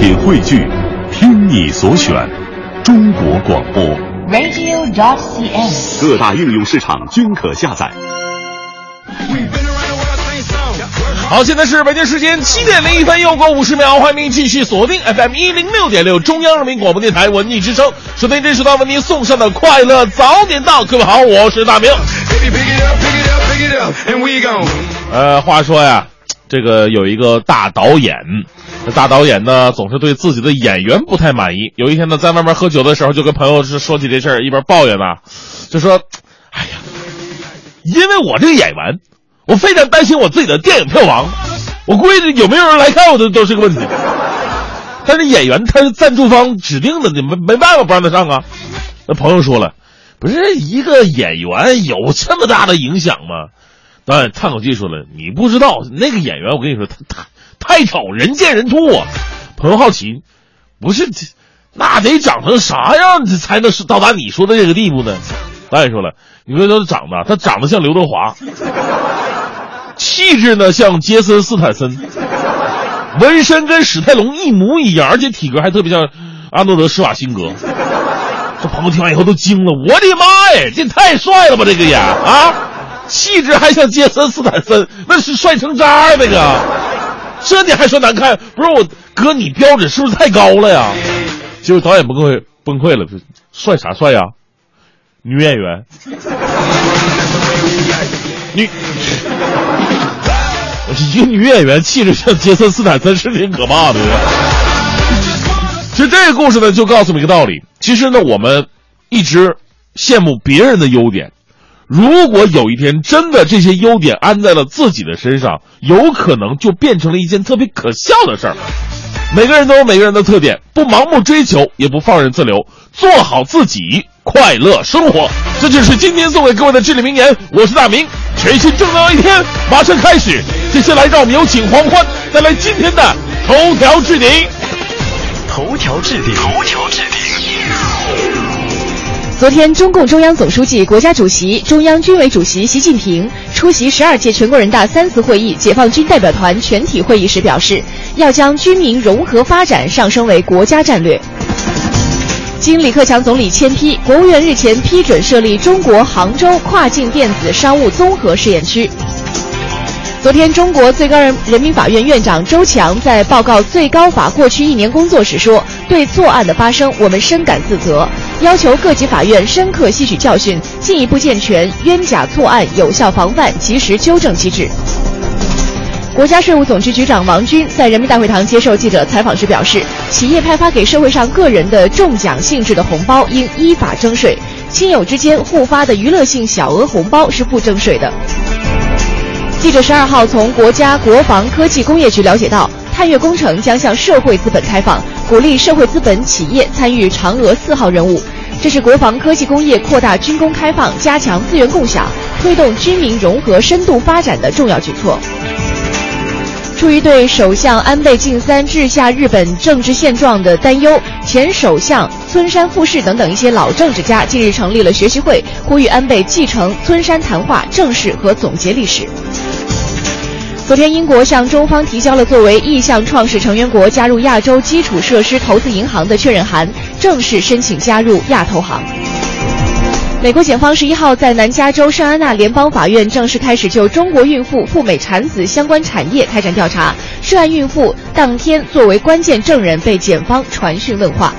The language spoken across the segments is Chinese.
品汇聚，听你所选，中国广播。radio.cn。各大应用市场均可下载。好，现在是北京时间七点零一分，又过五十秒，欢迎您继续锁定 FM 一零六点六中央人民广播电台文艺之声，收听这时段为您送上的快乐早点到。各位好，我是大明。呃，话说呀，这个有一个大导演，大导演呢总是对自己的演员不太满意。有一天呢，在外面喝酒的时候，就跟朋友是说起这事儿，一边抱怨呢，就说：“哎呀，因为我这个演员。”我非常担心我自己的电影票房，我估计有没有人来看我都都是个问题。但是演员他是赞助方指定的，你没没办法不让他上啊。那朋友说了，不是一个演员有这么大的影响吗？导演叹口气说了，你不知道那个演员，我跟你说，他他太丑，人见人吐啊。朋友好奇，不是那得长成啥样才能是到达你说的这个地步呢？导演说了，你说他长得，他长得像刘德华。气质呢像杰森斯坦森，纹身跟史泰龙一模一样，而且体格还特别像阿诺德施瓦辛格。这朋友听完以后都惊了，我的妈呀，这太帅了吧，这个也啊，气质还像杰森斯坦森，那是帅成渣那个。这你还说难看？不是我哥，你标准是不是太高了呀？结果导演崩溃崩溃了，帅啥帅呀？女演员，女。一个女演员气质像杰森斯坦森是挺可怕的。其实这个故事呢，就告诉我们一个道理：其实呢，我们一直羡慕别人的优点，如果有一天真的这些优点安在了自己的身上，有可能就变成了一件特别可笑的事儿。每个人都有每个人的特点，不盲目追求，也不放任自流，做好自己，快乐生活。这就是今天送给各位的至理名言。我是大明，全新正能量一天马上开始。接下来，让我们有请黄欢带来今天的头条置顶。头条置顶，头条置顶。昨天，中共中央总书记、国家主席、中央军委主席习近平出席十二届全国人大三次会议解放军代表团全体会议时表示，要将军民融合发展上升为国家战略。经李克强总理签批，国务院日前批准设立中国杭州跨境电子商务综合试验区。昨天，中国最高人人民法院院长周强在报告最高法过去一年工作时说：“对错案的发生，我们深感自责，要求各级法院深刻吸取教训，进一步健全冤假错案有效防范、及时纠正机制。”国家税务总局局长王军在人民大会堂接受记者采访时表示，企业派发给社会上个人的中奖性质的红包应依法征税，亲友之间互发的娱乐性小额红包是不征税的。记者十二号从国家国防科技工业局了解到，探月工程将向社会资本开放，鼓励社会资本企业参与嫦娥四号任务。这是国防科技工业扩大军工开放、加强资源共享、推动军民融合深度发展的重要举措。出于对首相安倍晋三治下日本政治现状的担忧，前首相村山富市等等一些老政治家近日成立了学习会，呼吁安倍继承村山谈话、正视和总结历史。昨天，英国向中方提交了作为意向创始成员国加入亚洲基础设施投资银行的确认函，正式申请加入亚投行。美国检方十一号在南加州圣安娜联邦法院正式开始就中国孕妇赴美产子相关产业开展调查，涉案孕妇当天作为关键证人被检方传讯问话。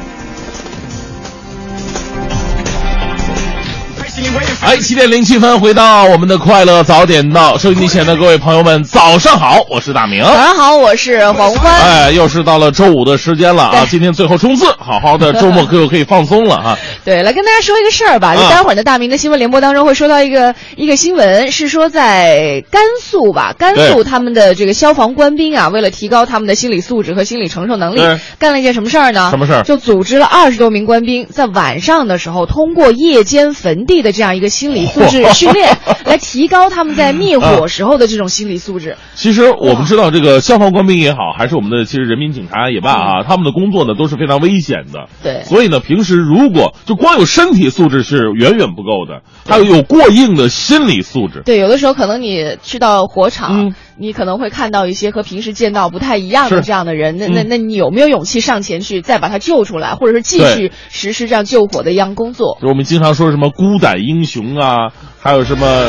哎，七点零七分，回到我们的快乐早点到，收音机前的各位朋友们，早上好，我是大明。早上好，我是黄欢。哎，又是到了周五的时间了啊！今天最后冲刺，好好的周末可可以放松了哈。对，来跟大家说一个事儿吧，就待会儿的大明的新闻联播当中会说到一个一个新闻，是说在甘肃吧，甘肃他们的这个消防官兵啊，为了提高他们的心理素质和心理承受能力，干了一件什么事儿呢？什么事儿？就组织了二十多名官兵在晚上的时候，通过夜间坟地的这样一个心理素质训练，来提高他们在灭火时候的这种心理素质。其实我们知道，这个消防官兵也好，还是我们的其实人民警察也罢啊，他们的工作呢都是非常危险的。对，所以呢，平时如果就光有身体素质是远远不够的，还有有过硬的心理素质。对，有的时候可能你去到火场，你可能会看到一些和平时见到不太一样的这样的人，那那嗯。那你有没有勇气上前去再把他救出来，或者是继续实施这样救火的一样工作？就是我们经常说什么孤胆英雄啊，还有什么。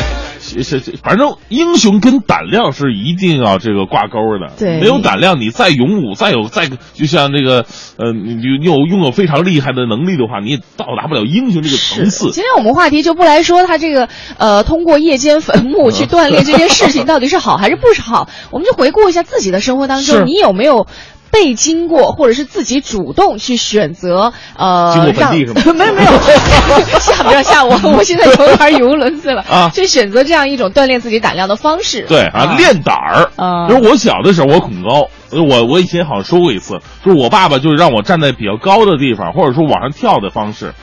反正英雄跟胆量是一定要这个挂钩的。对没有胆量，你再勇武，再有再就像这个呃，你你有拥有非常厉害的能力的话，你也到达不了英雄这个层次。今天我们话题就不来说他这个呃，通过夜间坟墓去锻炼这件事情到底是好还是不是好，我们就回顾一下自己的生活当中，你有没有？被经过，或者是自己主动去选择，呃，经过坟地让是吗没有 没有，吓不要吓我，我现在有点语无伦次了啊去选择这样一种锻炼自己胆量的方式。对啊，练胆儿。啊就是我小的时候我恐高，呃我我以前好像说过一次，就是我爸爸就是让我站在比较高的地方，或者说往上跳的方式，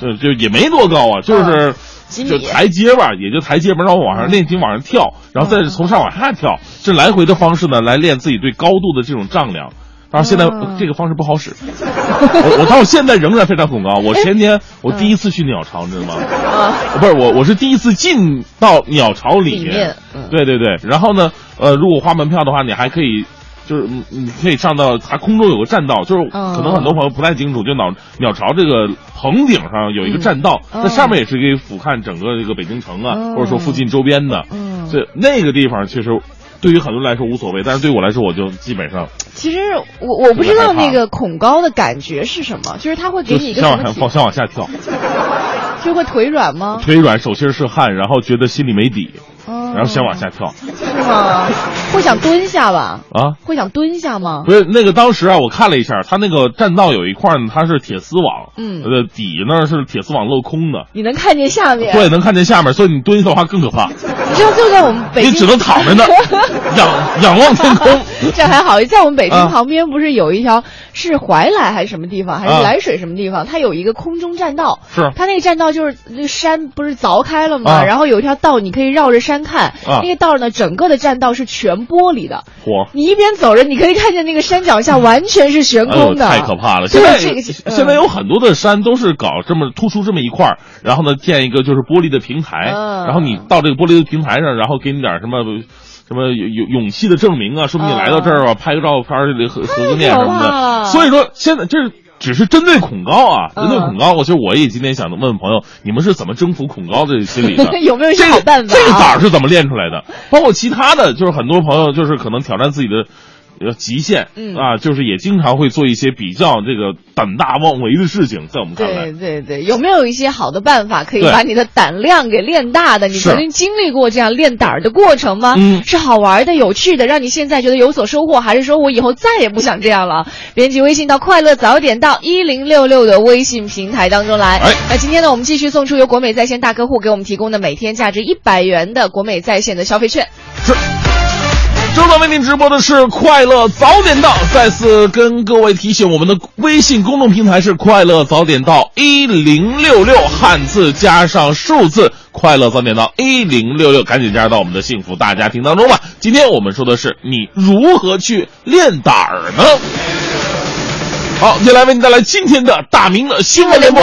就就也没多高啊，就是。就台阶吧，也就台阶吧，让我往上练琴，往上跳，然后再从上往下跳，这来回的方式呢，来练自己对高度的这种丈量。当然，现在嗯这个方式不好使，我我到现在仍然非常恐高。我前天我第一次去鸟巢，你知道吗？啊，不是我，我是第一次进到鸟巢里里面嗯对对对，然后呢，呃，如果花门票的话，你还可以。就是嗯你可以上到它空中有个栈道，就是嗯可能很多朋友不太清楚，就鸟鸟巢这个棚顶上有一个栈道，嗯那上面也是可以俯瞰整个这个北京城啊，嗯或者说附近周边的。嗯这那个地方其实对于很多人来说无所谓，但是对我来说，我就基本上其实我我不知道那个恐高的感觉是什么，就是他会给你一个什么想往下放，想往下跳，就会腿软吗？腿软，手心是汗，然后觉得心里没底，然然后想往下跳是吗？会想蹲下吧？啊。会想蹲下吗？不是那个，当时啊，我看了一下，他那个栈道有一块呢，它是铁丝网，嗯呃，底呢是铁丝网镂空的，你能看见下面？对，能看见下面，所以你蹲下的话更可怕，你知道就在我们北京，你只能躺在那儿，仰仰望天空。这还好，在我们北京啊旁边不是有一条是怀来还是什么地方，还是啊涞水什么地方？它有一个空中栈道，是它那个栈道就是那山不是凿开了吗？啊然后有一条道，你可以绕着山看。啊那个道呢，整个的栈道是全玻璃的，嚯！你一边走着，你可以看见那个山脚下完全是悬空的，太可怕了！现在这个嗯现在有很多的山都是搞这么突出这么一块，然后呢建一个就是玻璃的平台，嗯然后你到这个玻璃的平台上，然后给你点什么什么勇勇气的证明啊，说明你来到这儿啊，拍个照片儿合合个面什么的。所以说现在这是。只是针对恐高啊，嗯针对恐高，我其实我也今天想问问朋友，你们是怎么征服恐高的心理的？有没有这个办法啊这个胆儿是怎么练出来的？包括其他的，就是很多朋友就是可能挑战自己的呃极限，嗯啊，就是也经常会做一些比较这个胆大妄为的事情，在我们看来对，对对，有没有一些好的办法可以把你的胆量给练大的？你曾经经历过这样练胆儿的过程吗？嗯是好玩的、有趣的，让你现在觉得有所收获，还是说我以后再也不想这样了？编辑微信到快乐早点到一零六六的微信平台当中来。哎那今天呢，我们继续送出由国美在线大客户给我们提供的每天价值一百元的国美在线的消费券。是。正在为您直播的是快乐早点到，再次跟各位提醒，我们的微信公众平台是快乐早点到一零六六，汉字加上数字，快乐早点到一零六六，赶紧加入到我们的幸福大家庭当中吧。今天我们说的是你如何去练胆儿呢？好，接下来为您带来今天的大明的新闻联播。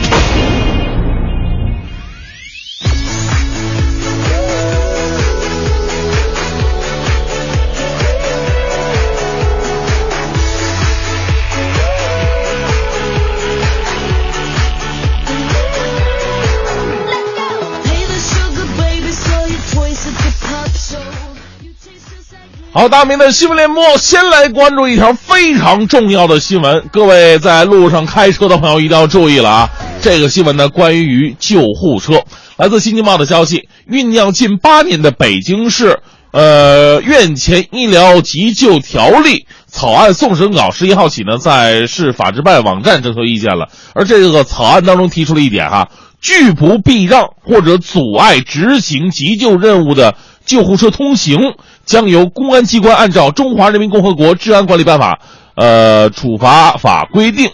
好，大明的新闻联播，先来关注一条非常重要的新闻。各位在路上开车的朋友一定要注意了啊！这个新闻呢，关于救护车。来自《新京报》的消息，酝酿近八年的北京市呃院前医疗急救条例草案送审稿十一号起呢，在市法制办网站征求意见了。而这个草案当中提出了一点哈、拒不避让或者阻碍执行急救任务的救护车通行，将由公安机关按照《中华人民共和国治安管理办法》呃处罚法规定，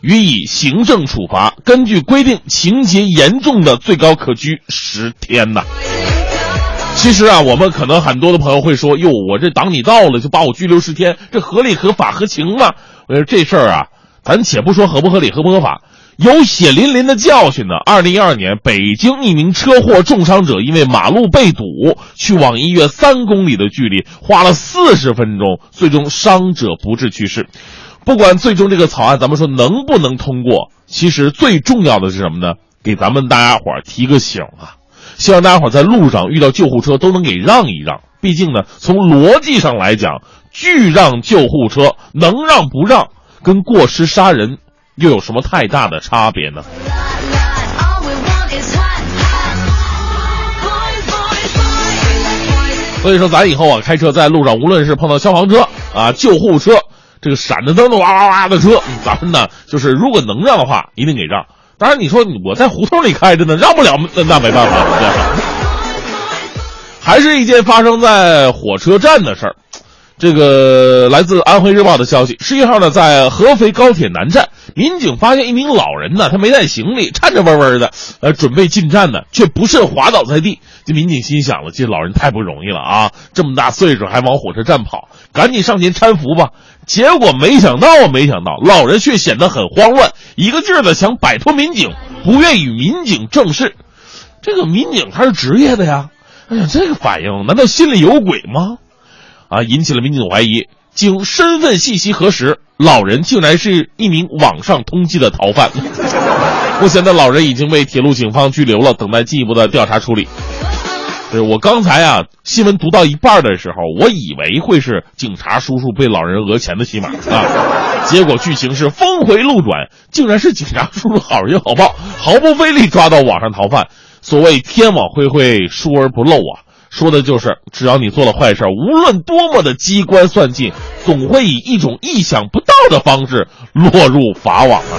予以行政处罚。根据规定，情节严重的，最高可拘十天呐。其实啊，我们可能很多的朋友会说：“哟，我这挡你道了，就把我拘留十天，这合理、合法、合情吗？”我说这事儿啊，咱且不说合不合理、合不合法，有血淋淋的教训呢。二零一二年，北京一名车祸重伤者因为马路被堵，去往医院三公里的距离，花了四十分钟，最终伤者不治去世。不管最终这个草案咱们说能不能通过，其实最重要的是什么呢？给咱们大家伙儿提个醒啊！希望大家伙儿在路上遇到救护车都能给让一让。毕竟呢，从逻辑上来讲，拒让救护车能让不让，跟过失杀人又有什么太大的差别呢？所以说，咱以后啊开车在路上，无论是碰到消防车啊、救护车，这个闪着灯的哇哇哇的车，咱们呢就是如果能让的话，一定给让。当然，你说我在胡同里开着呢，让不了，那那没办法。还是一件发生在火车站的事儿。这个来自安徽日报的消息，十一号呢，在合肥高铁南站，民警发现一名老人呢，他没带行李，颤颤巍巍的，呃，准备进站呢，却不慎滑倒在地。这民警心想了，这老人太不容易了啊，这么大岁数还往火车站跑，赶紧上前搀扶吧。结果没想到啊，没想到，老人却显得很慌乱，一个劲儿的想摆脱民警，不愿与民警正视。这个民警他是职业的呀，哎呀，这个反应难道心里有鬼吗？啊，引起了民警怀疑。经身份信息核实，老人竟然是一名网上通缉的逃犯。目前的老人已经被铁路警方拘留了，等待进一步的调查处理。就是我刚才啊，新闻读到一半的时候，我以为会是警察叔叔被老人讹钱的戏码啊，结果剧情是峰回路转，竟然是警察叔叔好人好报，毫不费力抓到网上逃犯。所谓天网恢恢，疏而不漏啊，说的就是只要你做了坏事，无论多么的机关算尽，总会以一种意想不到的方式落入法网啊。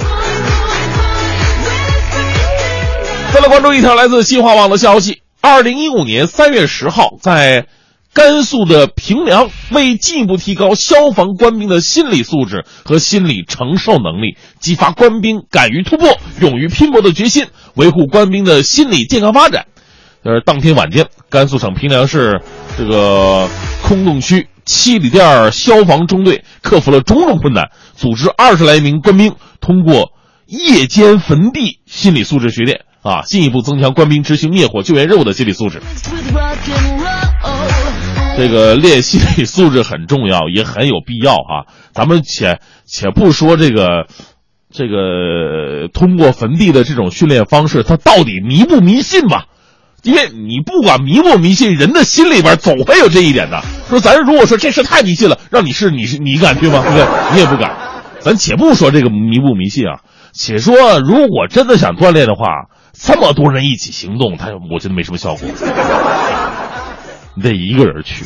再来关注一条来自新华网的消息。二零一五年三月十号，在甘肃的平凉，为进一步提高消防官兵的心理素质和心理承受能力，激发官兵敢于突破、勇于拼搏的决心，维护官兵的心理健康发展。呃，当天晚间，甘肃省平凉市这个空洞区七里店消防中队克服了种种困难，组织二十来名官兵通过夜间坟地心理素质训练。啊，进一步增强官兵执行灭火救援任务的心理素质。这个练心理素质很重要，也很有必要啊。咱们且且不说这个，这个通过坟地的这种训练方式，它到底迷不迷信吧？因为你不管迷不迷信，人的心里边总会有这一点的。说咱如果说这事太迷信了，让你试，你是你敢去吗？对不对？你也不敢。咱且不说这个迷不迷信啊，且说如果真的想锻炼的话。这么多人一起行动，他我觉得没什么效果。你得一个人去。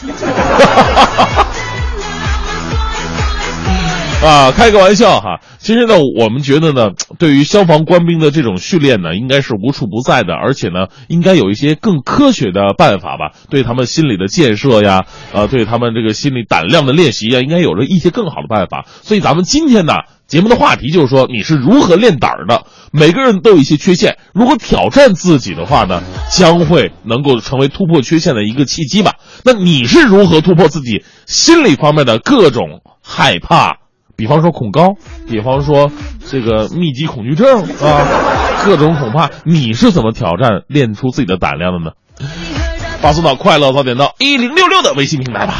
啊，开个玩笑哈。其实呢，我们觉得呢，对于消防官兵的这种训练呢，应该是无处不在的，而且呢，应该有一些更科学的办法吧，对他们心理的建设呀，呃，对他们这个心理胆量的练习呀，应该有着一些更好的办法。所以咱们今天呢，节目的话题就是说，你是如何练胆儿的？每个人都有一些缺陷，如果挑战自己的话呢，将会能够成为突破缺陷的一个契机吧。那你是如何突破自己心理方面的各种害怕？比方说恐高，比方说这个密集恐惧症啊，各种恐怕，你是怎么挑战练出自己的胆量的呢？发送到快乐早点到一零六六的微信平台吧。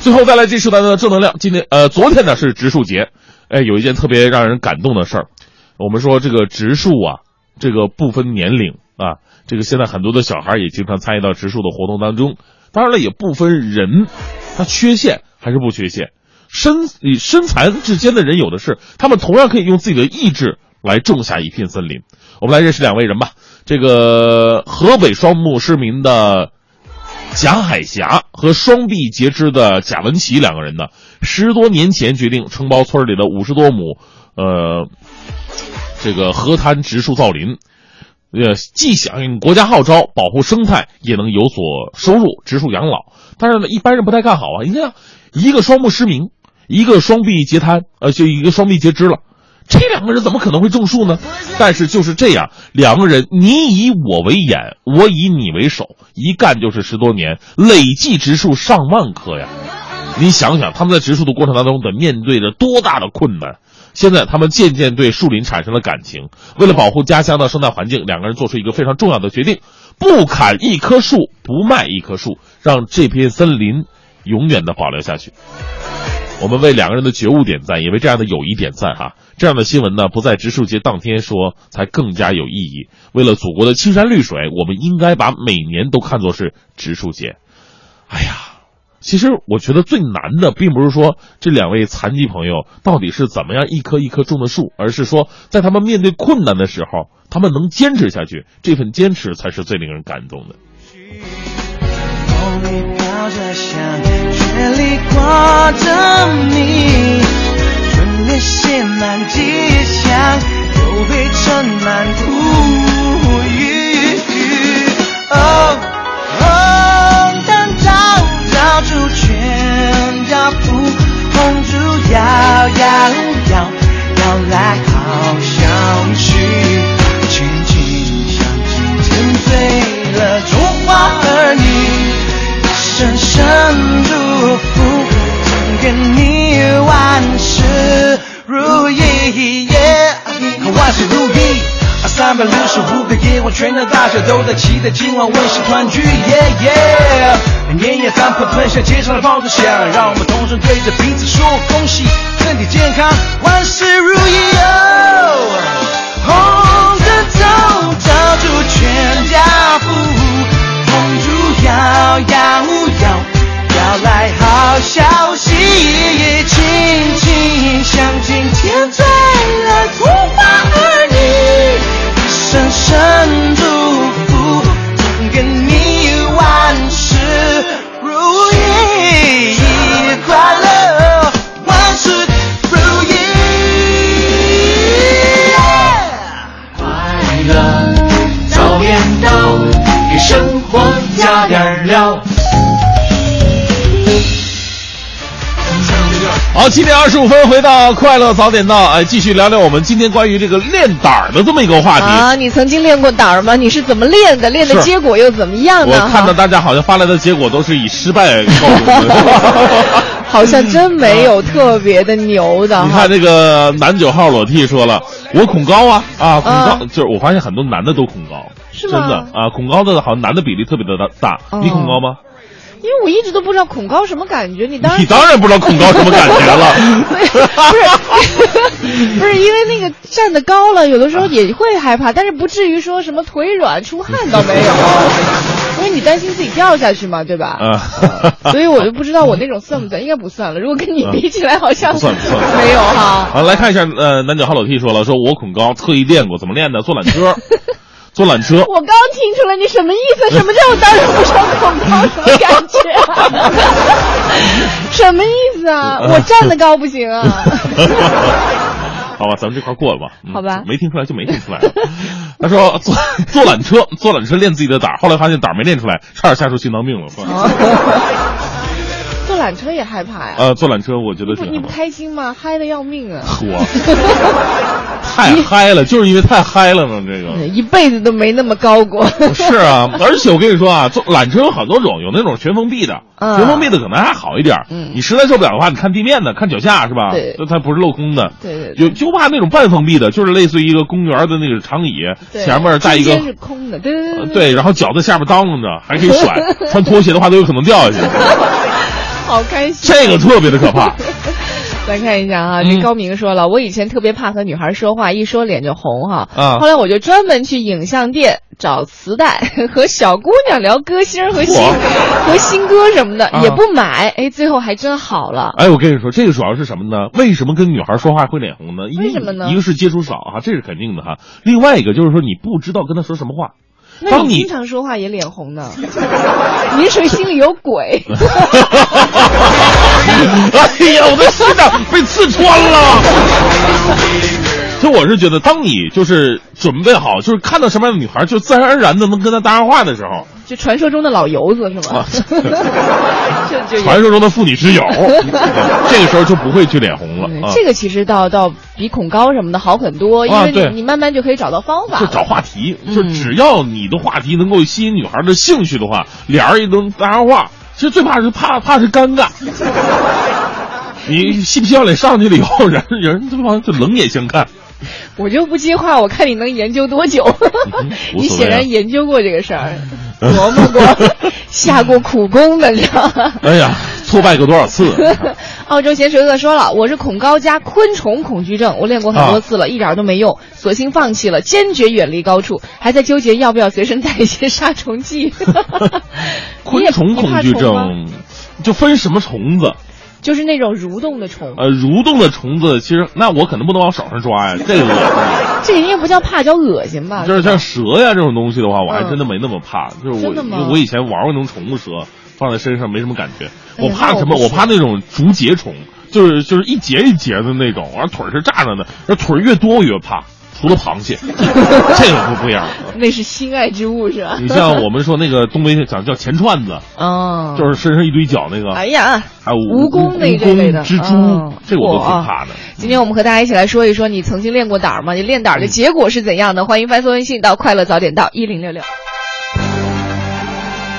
最后再来这时段的正能量。今天呃，昨天呢是植树节，哎，有一件特别让人感动的事儿。我们说这个植树啊，这个不分年龄啊，这个现在很多的小孩也经常参与到植树的活动当中。当然了，也不分人，他缺陷还是不缺陷。身与身残志坚的人有的是，他们同样可以用自己的意志来种下一片森林。我们来认识两位人吧。这个河北双目失明的贾海霞和双臂截肢的贾文琪两个人呢，十多年前决定承包村里的五十多亩，呃，这个河滩植树造林，呃，既响应国家号召保护生态，也能有所收入植树养老。但是呢，一般人不太看好啊。你看，一个双目失明。一个双臂截瘫，呃，就一个双臂截肢了，这两个人怎么可能会种树呢？但是就是这样，两个人你以我为眼，我以你为手，一干就是十多年，累计植树上万棵呀！你想想，他们在植树的过程当中得面对着多大的困难？现在他们渐渐对树林产生了感情。为了保护家乡的生态环境，两个人做出一个非常重要的决定：不砍一棵树，不卖一棵树，让这片森林永远的保留下去。我们为两个人的觉悟点赞，也为这样的友谊点赞哈。这样的新闻呢，不在植树节当天说，才更加有意义。为了祖国的青山绿水，我们应该把每年都看作是植树节。哎呀，其实我觉得最难的，并不是说这两位残疾朋友到底是怎么样一棵一棵种的树，而是说在他们面对困难的时候，他们能坚持下去，这份坚持才是最令人感动的。风里飘着香，雪里挂着你，春天写满吉祥，又被盛满土雨。哦，红灯照照出全家福，红烛摇摇摇，摇来好想去，轻轻响起，沉醉了中华儿女。深深祝福，愿你万事如意，万事如意。三百六十五个夜晚，全的大小都在期待今晚温馨团聚。年夜饭喷喷香，街上的炮竹响，让我们同声对着彼此说恭喜，身体健康，万事如意。哦红灯照照出全家福，红烛摇，摇消息，轻轻响，今天醉了中华儿女，深深祝福，愿你万事如意，快乐万事如意。快乐早点到，给生活加点料。好，七点二十五分，回到快乐早点到，哎，继续聊聊我们今天关于这个练胆儿的这么一个话题。啊，你曾经练过胆儿吗？你是怎么练的？练的结果又怎么样呢？我看到大家好像发来的结果都是以失败告终的。好像真没有特别的牛的哈你看。这个男九号裸替说了，我恐高啊啊，恐高、嗯就是我发现很多男的都恐高，真的啊，恐高的好像男的比例特别的大。大，你恐高吗？因为我一直都不知道恐高什么感觉，你当然你当然不知道恐高什么感觉了。不是不是因为那个站得高了，有的时候也会害怕，但是不至于说什么腿软出汗倒没有，因为你担心自己掉下去嘛，对吧？啊，所以我就不知道我那种算不算，应该不算了。如果跟你比起来，好像不算不算没有哈。啊，来看一下，呃，男九号老 T 说了，说我恐高，特意练过，怎么练的？坐缆车，坐缆车。我刚听出来你什么意思？什么叫我当时不知道恐高什么感觉、啊？什么意思啊？我站得高不行啊？好吧，咱们这块过了吧？嗯好吧没听出来就没听出来。他说坐坐缆车，坐缆车练自己的胆儿，后来发现胆儿没练出来，差点吓出心脏病了。坐缆车也害怕呀？呃，坐缆车我觉得不，你不。开心吗？嗨的要命啊！我 太嗨了，就是因为太嗨了呢。这个 一辈子都没那么高过。是啊，而且我跟你说啊，坐缆车有好多种，有那种全封闭的，嗯全封闭的可能还好一点。嗯你实在受不了的话，你看地面的，看脚下是吧？对它不是镂空的。对对对有就怕那种半封闭的，就是类似于一个公园的那个长椅，前面带一个是空的，对对对呃对，然后脚在下面当啷着，还可以甩，穿拖鞋的话都有可能掉下去，好开心。这个特别的可怕。来看一下哈，嗯这高明说了，我以前特别怕和女孩说话，一说脸就红哈。啊后来我就专门去影像店找磁带，和小姑娘聊歌星和新和新歌什么的，啊也不买，哎，最后还真好了。哎，我跟你说，这个主要是什么呢？为什么跟女孩说话会脸红呢？因为什么呢一个是接触少哈，这是肯定的哈。另外一个就是说你不知道跟她说什么话。那你你经常说话也脸红呢？您是心里有鬼？哎呀，我的心脏被刺穿了。其实我是觉得，当你就是准备好，就是看到什么样的女孩，就自然而然的能跟她搭上话的时候，就传说中的老油子是吗 就传说中的妇女之友，这个时候就不会去脸红了这个其实倒倒比恐高什么的好很多，因为你、啊你慢慢就可以找到方法。就找话题，嗯就只要你的话题能够吸引女孩的兴趣的话，俩人也能搭上话。其实最怕是怕怕是尴尬，你嬉皮笑脸上去了以后，人人对方就冷眼相看。我就不接话，我看你能研究多久？你显然研究过这个事儿，琢磨过，下过苦功的，你知道吗？哎呀，挫败过多少次？澳洲咸水鳄说了，我是恐高加昆虫恐惧症，我练过很多次了，一点都没用，索性放弃了，坚决远离高处，还在纠结要不要随身带一些杀虫剂。昆虫恐惧症就分什么虫子？就是那种蠕动的虫，呃，蠕动的虫子，其实那我可能不能往手上抓呀，这个恶心。这应该不叫怕，叫恶心吧？就是像蛇呀这种东西的话，我还嗯真的没那么怕。就是我，我以前玩过那种宠物蛇，放在身上没什么感觉。我怕什么？我怕那种竹节虫，就是就是一节一节的那种，完了腿是炸着的，那腿越多我越怕。除了螃蟹，这个不不一样。那是心爱之物是吧？你像我们说那个东北讲叫钱串子，哦，就是身上一堆脚那个，哎呀，还有蜈蚣那这类的蜘蛛哦，这个我都挺怕的。今天我们和大家一起来说一说，你曾经练过胆儿吗？你练胆儿的结果是怎样的？欢迎发送微信到“快乐早点到一零六六”。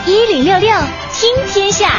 一零六六听天下，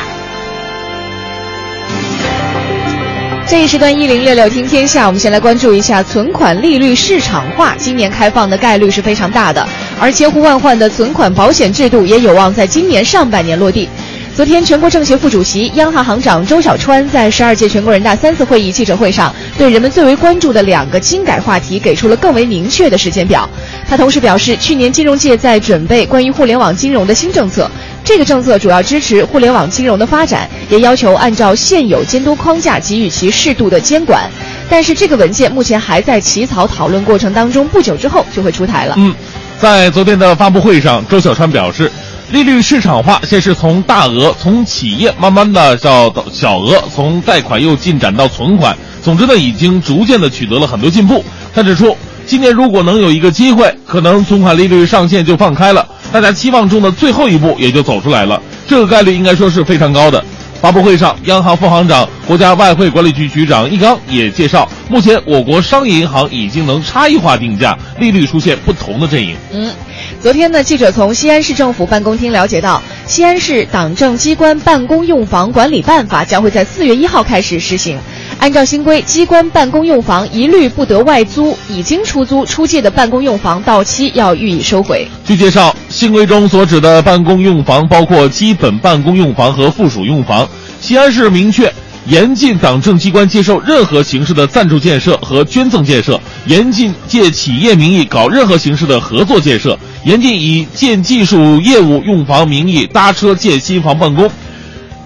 这一时段一零六六听天下，我们先来关注一下存款利率市场化，今年开放的概率是非常大的，而千呼万唤的存款保险制度也有望在今年上半年落地。昨天，全国政协副主席、央行行长周小川在十二届全国人大三次会议记者会上，对人们最为关注的两个金改话题给出了更为明确的时间表。他同时表示，去年金融界在准备关于互联网金融的新政策，这个政策主要支持互联网金融的发展，也要求按照现有监督框架给予其适度的监管。但是这个文件目前还在起草讨论过程当中，不久之后就会出台了。嗯，在昨天的发布会上，周小川表示，利率市场化先是从大额，从企业慢慢的到小额，从贷款又进展到存款。总之呢，已经逐渐的取得了很多进步。他指出，今年如果能有一个机会，可能存款利率上限就放开了，大家期望中的最后一步也就走出来了。这个概率应该说是非常高的。发布会上，央行副行长、国家外汇管理局局长易纲也介绍，目前我国商业银行已经能差异化定价，利率出现不同的阵营。嗯，昨天呢，记者从西安市政府办公厅了解到，西安市党政机关办公用房管理办法将会在四月一号开始实行。按照新规，机关办公用房一律不得外租，已经出租出借的办公用房到期要予以收回。据介绍，新规中所指的办公用房包括基本办公用房和附属用房。西安市明确，严禁党政机关接受任何形式的赞助建设和捐赠建设，严禁借企业名义搞任何形式的合作建设，严禁以建技术业务用房名义搭车建新房办公。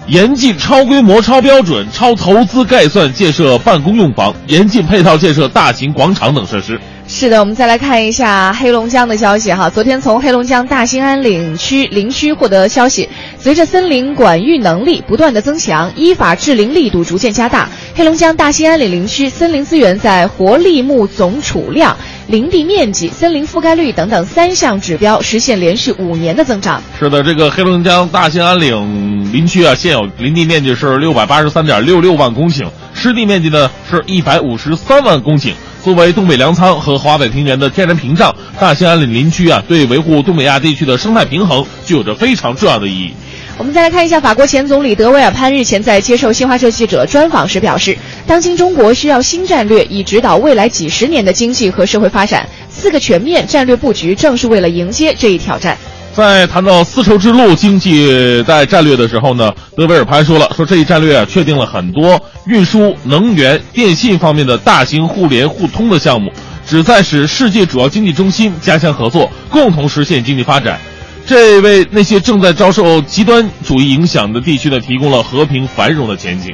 严禁超规模、超标准、超投资概算建设办公用房，严禁配套建设大型广场等设施。是的，我们再来看一下黑龙江的消息哈。昨天从黑龙江大兴安岭区林区获得消息，随着森林管育能力不断的增强，依法治林力度逐渐加大，黑龙江大兴安岭林区森林资源在活立木总储量、林地面积、森林覆盖率等等三项指标实现连续五年的增长。是的，这个黑龙江大兴安岭林区啊，现有林地面积是六百八十三点六六万公顷，湿地面积呢是一百五十三万公顷。作为东北粮仓和华北平原的天然屏障，大兴安岭林区啊，对维护东北亚地区的生态平衡具有着非常重要的意义。我们再来看一下，法国前总理德维尔潘日前在接受新华社记者专访时表示，当今中国需要新战略，以指导未来几十年的经济和社会发展。四个全面战略布局正是为了迎接这一挑战。在谈到丝绸之路经济带战略的时候呢，德维尔潘说了，说这一战略啊，确定了很多运输、能源、电信方面的大型互联互通的项目，旨在使世界主要经济中心加强合作，共同实现经济发展。这为那些正在遭受极端主义影响的地区呢，提供了和平繁荣的前景。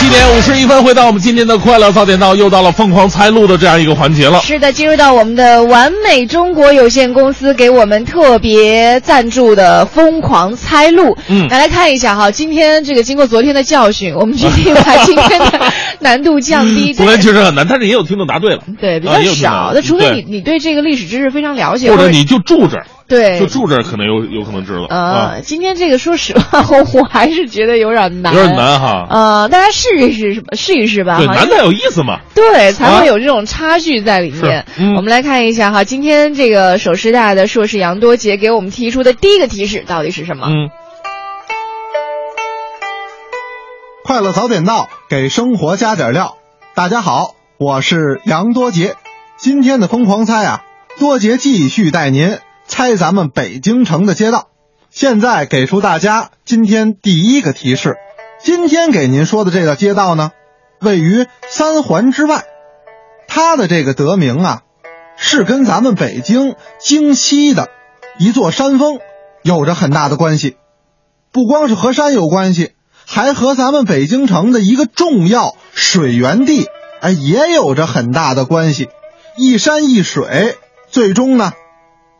七点五十一分，回到我们今天的快乐早点到，又到了疯狂猜路的这样一个环节了。是的，进入到我们的完美中国有限公司给我们特别赞助的疯狂猜路。嗯来来看一下哈，今天这个经过昨天的教训，我们决定把今天的 难度降低。昨天确实很难，但是也有听众答对了。对比较少，那除非你你对这个历史知识非常了解，或者你就住这儿，对就住这儿，可能有有可能知道啊，呃，今天这个说实话，我还是觉得有点难，有点难哈。呃，大家试一试，试一试吧。对，难才有意思嘛。对，才啊会有这种差距在里面。我们来看一下哈，今天这个首师大的硕士杨多杰给我们提出的第一个提示到底是什么？嗯，快乐早点到，给生活加点料。大家好，我是杨多杰。今天的疯狂猜啊，多杰继续带您猜咱们北京城的街道。现在给出大家今天第一个提示，今天给您说的这条街道呢，位于三环之外。它的这个得名啊，是跟咱们北京京西的一座山峰有着很大的关系。不光是和山有关系，还和咱们北京城的一个重要水源地，哎，也有着很大的关系。一山一水，最终呢，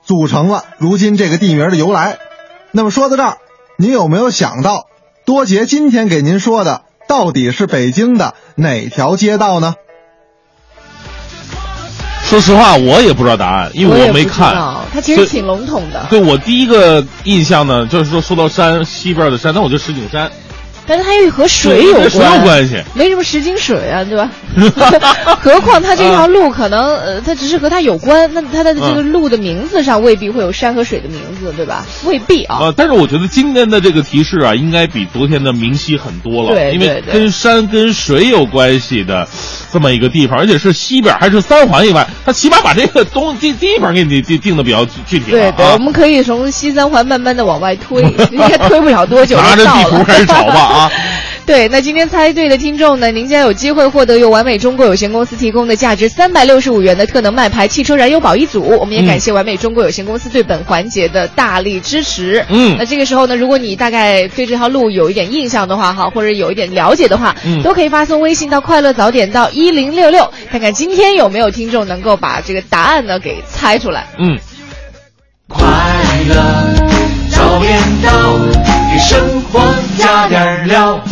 组成了如今这个地名的由来。那么说到这儿，您有没有想到，多杰今天给您说的到底是北京的哪条街道呢？说实话，我也不知道答案，因为我没看。它其实挺笼统的。对我第一个印象呢，就是说说到山西边的山，那我就石景山。但是它又和水有关，水有关系，没什么石井水啊，对吧？何况它这条路可能呃，它只是和它有关，那它的这个路的名字上未必会有山和水的名字，对吧？未必啊。啊，但是我觉得今天的这个提示啊，应该比昨天的明晰很多了，对，因为跟山跟水有关系的这么一个地方，而且是西边还是三环以外，它起码把这个东地地方给你定定的比较具体。对对，我们可以从西三环慢慢的往外推，应该推不了多久拿着地图开始找吧啊。对，那今天猜对的听众呢，您将有机会获得由完美中国有限公司提供的价值三百六十五元的特能麦牌汽车燃油宝一组。我们也感谢完美中国有限公司对本环节的大力支持。嗯，那这个时候呢，如果你大概对这条路有一点印象的话，哈，或者有一点了解的话，嗯，都可以发送微信到快乐早点到一零六六，看看今天有没有听众能够把这个答案呢给猜出来。嗯，快乐早点到，给生活加点料。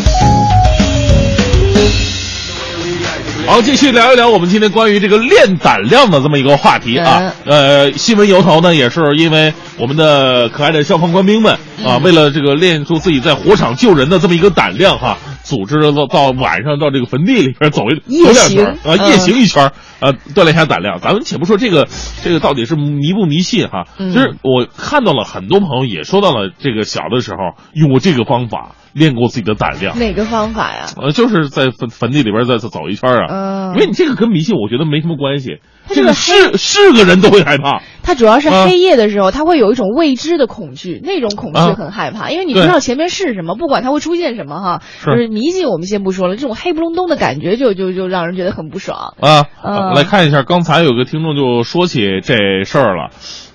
好，继续聊一聊我们今天关于这个练胆量的这么一个话题啊。呃，新闻由头呢，也是因为我们的可爱的消防官兵们啊，为了这个练出自己在火场救人的这么一个胆量哈，组织到到晚上到这个坟地里边走一走两圈啊，夜行一圈啊，锻炼一下胆量。咱们且不说这个这个到底是迷不迷信哈，其实我看到了很多朋友也说到了这个小的时候用过这个方法。练过自己的胆量，哪个方法呀？呃，就是在坟坟地里边再走一圈啊。嗯，因为你这个跟迷信，我觉得没什么关系。这个是是个人都会害怕。他主要是黑夜的时候，他会有一种未知的恐惧，那种恐惧很害怕，因为你不知道前面是什么，不管它会出现什么哈。是迷信，我们先不说了，这种黑不隆咚的感觉就就就让人觉得很不爽啊。来看一下，刚才有个听众就说起这事儿了，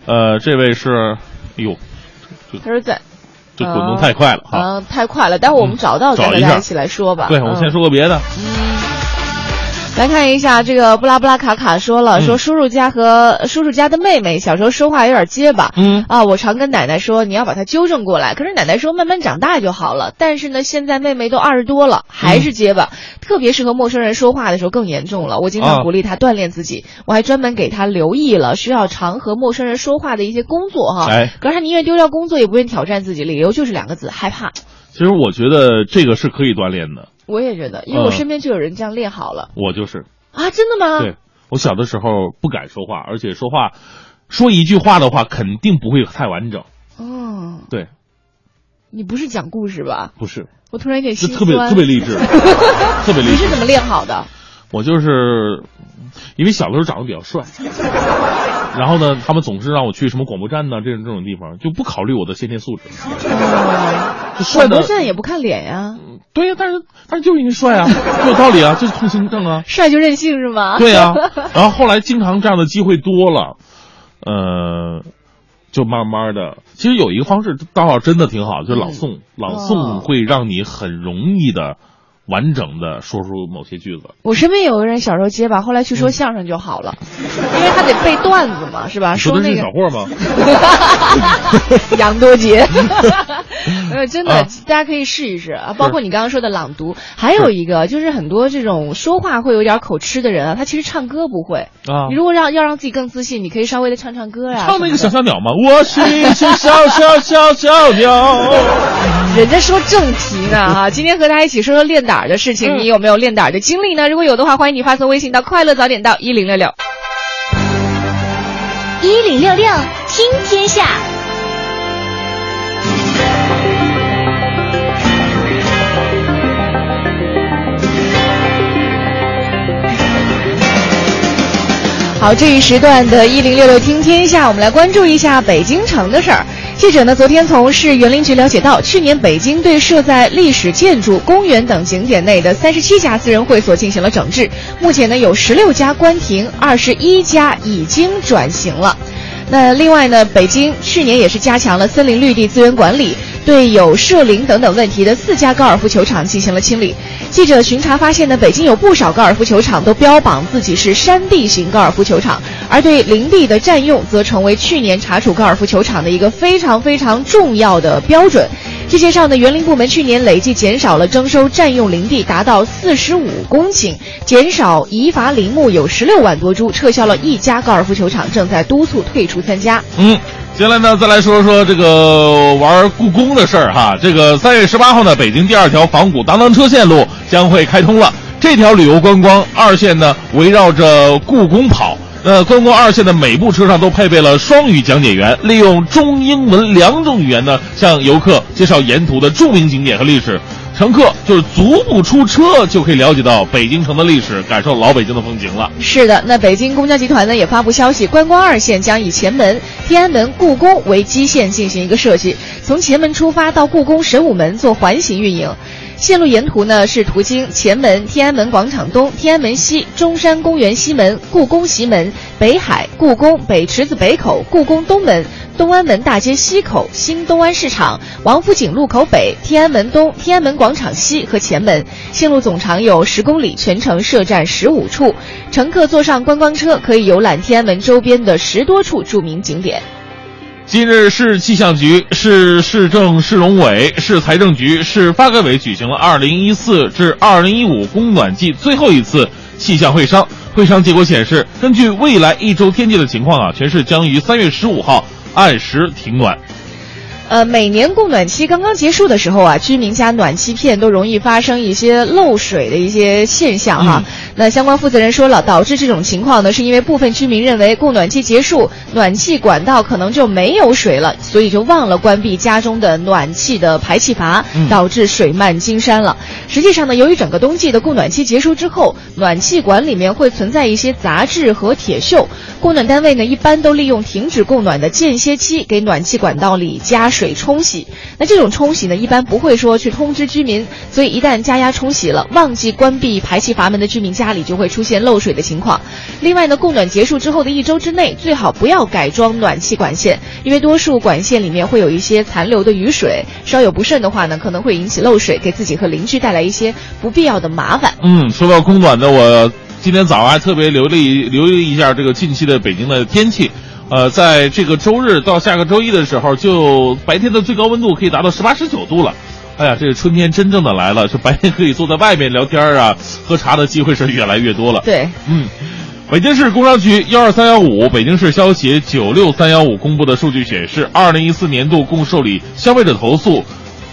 呃，这位是，哎呦，他说在。这滚动太快了哈！嗯，太快了。待会儿我们找到再大家一起来说吧。对，我们先说个别的。嗯。来看一下这个布拉布拉卡卡说了，说叔叔家和叔叔家的妹妹小时候说话有点结巴。嗯啊，我常跟奶奶说你要把她纠正过来，可是奶奶说慢慢长大就好了。但是呢，现在妹妹都二十多了，还是结巴，特别是和陌生人说话的时候更严重了。我经常鼓励她锻炼自己，我还专门给她留意了需要常和陌生人说话的一些工作哈。哎，可是她宁愿丢掉工作也不愿挑战自己，理由就是两个字：害怕。其实我觉得这个是可以锻炼的。我也觉得，因为我身边就有人这样练好了。我就是。啊，真的吗？对，我小的时候不敢说话，而且说话，说一句话的话肯定不会太完整。哦，对，你不是讲故事吧？不是，我突然有点心酸，特别特别励志，特别励志。你是怎么练好的？我就是因为小的时候长得比较帅，然后呢，他们总是让我去什么广播站呢，这种这种地方，就不考虑我的先天素质。广播站也不看脸呀。对呀，但是但是就是因为帅啊，有道理啊，就是通行证啊。帅就任性是吗？对呀，然后后来经常这样的机会多了，呃，就慢慢的，其实有一个方式倒好真的挺好，就是朗诵，朗诵会让你很容易的。完整的说出某些句子。我身边有个人小时候结巴，后来去说相声就好了，因为他得背段子嘛，是吧？说那个小霍吗？杨多杰，呃，真的，大家可以试一试啊。包括你刚刚说的朗读，还有一个就是很多这种说话会有点口吃的人啊，他其实唱歌不会啊。你如果让要让自己更自信，你可以稍微的唱唱歌呀。唱那个小小鸟吗？我是一只小小小小鸟。人家说正题呢哈，今天和大家一起说说练胆胆儿的事情你有没有练胆儿的经历呢？如果有的话欢迎你发送微信到快乐早点到一零六六。一零六六听天下。好这一时段的一零六六听天下我们来关注一下北京城的事儿。记者呢，昨天从市园林局了解到，去年北京对设在历史建筑、公园等景点内的三十七家私人会所进行了整治，目前呢有十六家关停，二十一家已经转型了。那另外呢，北京去年也是加强了森林绿地资源管理，对有涉林等等问题的四家高尔夫球场进行了清理。记者巡查发现呢，北京有不少高尔夫球场都标榜自己是山地型高尔夫球场，而对林地的占用则成为去年查处高尔夫球场的一个非常非常重要的标准。世界上呢，园林部门去年累计减少了征收占用林地达到四十五公顷，减少移伐林木有十六万多株，撤销了一家高尔夫球场，正在督促退出参加。嗯，接下来呢，再来说说这个玩故宫的事儿哈。这个三月十八号呢，北京第二条仿古当当车线路将会开通了。这条旅游观光二线呢，围绕着故宫跑。那观光二线的每部车上都配备了双语讲解员，利用中英文两种语言呢，向游客介绍沿途的著名景点和历史。乘客就是足不出车就可以了解到北京城的历史，感受老北京的风情了。是的，那北京公交集团呢也发布消息，观光二线将以前门、天安门、故宫为基线进行一个设计，从前门出发到故宫神武门做环形运营。线路沿途呢是途经前门、天安门广场东、天安门西、中山公园西门、故宫西门、北海、故宫北池子北口、故宫东门。东安门大街西口、新东安市场、王府井路口北、天安门东、天安门广场西和前门，线路总长有十公里，全程设站十五处。乘客坐上观光车，可以游览天安门周边的十多处著名景点。近日，市气象局、市市政市容委、市财政局、市发改委举行了2014至2015供暖季最后一次气象会商。会商结果显示，根据未来一周天气的情况啊，全市将于3月15号。按时停暖。呃，每年供暖期刚刚结束的时候啊，居民家暖气片都容易发生一些漏水的一些现象哈。那相关负责人说了，导致这种情况呢，是因为部分居民认为供暖期结束，暖气管道可能就没有水了，所以就忘了关闭家中的暖气的排气阀，导致水漫金山了。实际上呢，由于整个冬季的供暖期结束之后，暖气管里面会存在一些杂质和铁锈，供暖单位呢一般都利用停止供暖的间歇期给暖气管道里加。水冲洗，那这种冲洗呢，一般不会说去通知居民，所以一旦加压冲洗了，忘记关闭排气阀门的居民家里就会出现漏水的情况。另外呢，供暖结束之后的一周之内，最好不要改装暖气管线，因为多数管线里面会有一些残留的雨水，稍有不慎的话呢，可能会引起漏水，给自己和邻居带来一些不必要的麻烦。嗯，说到供暖呢，我今天早上还特别留意留意一下这个近期的北京的天气。呃，在这个周日到下个周一的时候，就白天的最高温度可以达到十八十九度了。哎呀，这个春天真正的来了，就白天可以坐在外面聊天啊、喝茶的机会是越来越多了。对，嗯，北京市工商局幺二三幺五、北京市消协九六三幺五公布的数据显示，二零一四年度共受理消费者投诉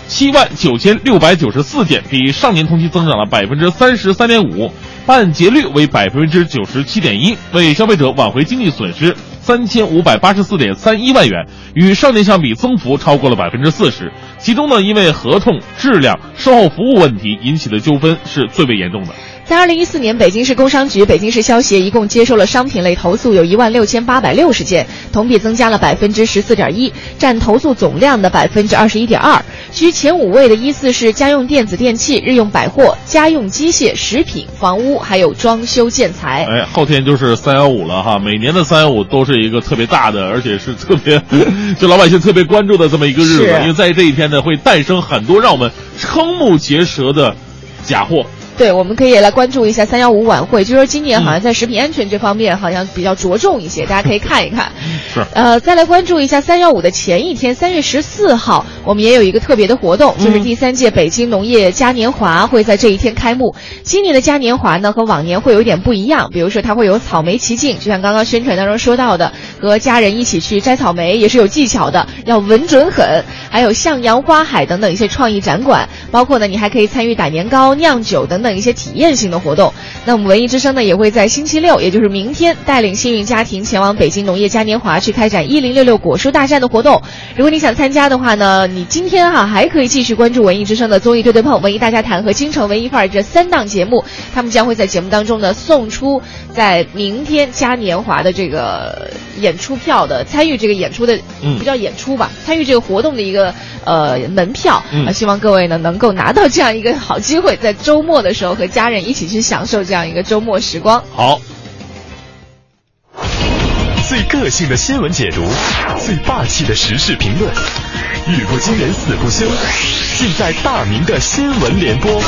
七万九千六百九十四件，比上年同期增长了百分之三十三点五，办结率为百分之九十七点一，为消费者挽回经济损失。三千五百八十四点三一万元，与上年相比增幅超过了百分之四十。其中呢，因为合同质量、售后服务问题引起的纠纷是最为严重的。在二零一四年，北京市工商局、北京市消协一共接收了商品类投诉有一万六千八百六十件，同比增加了百分之十四点一，占投诉总量的百分之二十一点二。居前五位的依次是家用电子电器、日用百货、家用机械、食品、房屋，还有装修建材。哎，后天就是三幺五了哈，每年的三幺五都是一个特别大的，而且是特别 就老百姓特别关注的这么一个日子，因为在这一天呢，会诞生很多让我们瞠目结舌的假货。对，我们可以来关注一下三幺五晚会。据说今年好像在食品安全这方面好像比较着重一些，大家可以看一看。是。呃，再来关注一下三幺五的前一天，三月十四号，我们也有一个特别的活动，就是第三届北京农业嘉年华会在这一天开幕。今年的嘉年华呢和往年会有点不一样，比如说它会有草莓奇境，就像刚刚宣传当中说到的，和家人一起去摘草莓也是有技巧的，要稳准狠。还有向阳花海等等一些创意展馆，包括呢，你还可以参与打年糕、酿酒等等一些体验性的活动。那我们文艺之声呢，也会在星期六，也就是明天，带领幸运家庭前往北京农业嘉年华去开展一零六六果蔬大战的活动。如果你想参加的话呢，你今天哈还可以继续关注文艺之声的综艺对对碰、文艺大家谈和京城文艺范儿这三档节目，他们将会在节目当中呢送出在明天嘉年华的这个演出票的参与这个演出的，嗯不叫演出吧，参与这个活动的一个呃门票。嗯啊，希望各位呢能够拿到这样一个好机会，在周末的时候和家人一起去享受这样一个周末时光。好，最个性的新闻解读，最霸气的时事评论，语不惊人死不休，尽在大明的新闻联播。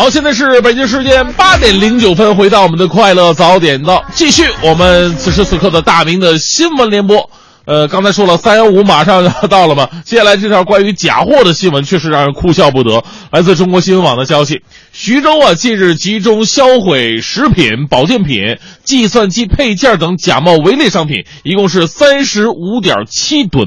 好，现在是北京时间八点零九分，回到我们的快乐早点到，继续我们此时此刻的大明的新闻联播。呃，刚才说了三幺五马上要到了嘛，接下来这条关于假货的新闻确实让人哭笑不得。来自中国新闻网的消息，徐州啊近日集中销毁食品、保健品、计算机配件等假冒伪劣商品，一共是三十五点七吨。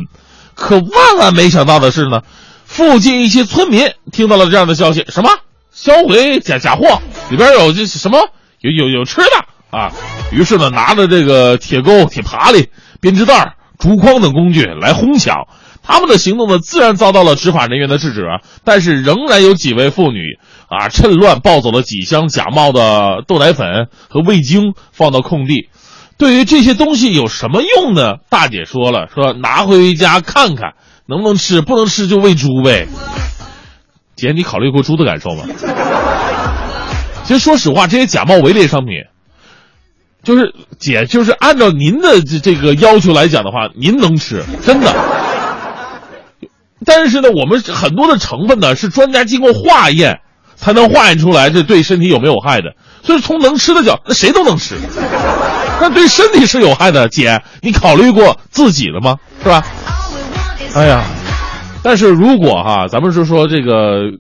可万万没想到的是呢，附近一些村民听到了这样的消息，什么销毁假假货，里边有这什么有有有吃的啊？于是呢，拿着这个铁钩、铁耙里、编织袋、竹筐等工具来哄抢。他们的行动呢，自然遭到了执法人员的制止，但是仍然有几位妇女啊，趁乱抱走了几箱假冒的豆奶粉和味精，放到空地。对于这些东西有什么用呢？大姐说了，说拿回家看看能不能吃，不能吃就喂猪呗。姐，你考虑过猪的感受吗？其实说实话，这些假冒伪劣商品，就是姐，就是按照您的这这个要求来讲的话，您能吃，真的。但是呢，我们很多的成分呢是专家经过化验才能化验出来，这对身体有没有害的。所以从能吃的角，那谁都能吃。但对身体是有害的，姐，你考虑过自己的吗？是吧？哎呀，但是如果哈，咱们是说这个，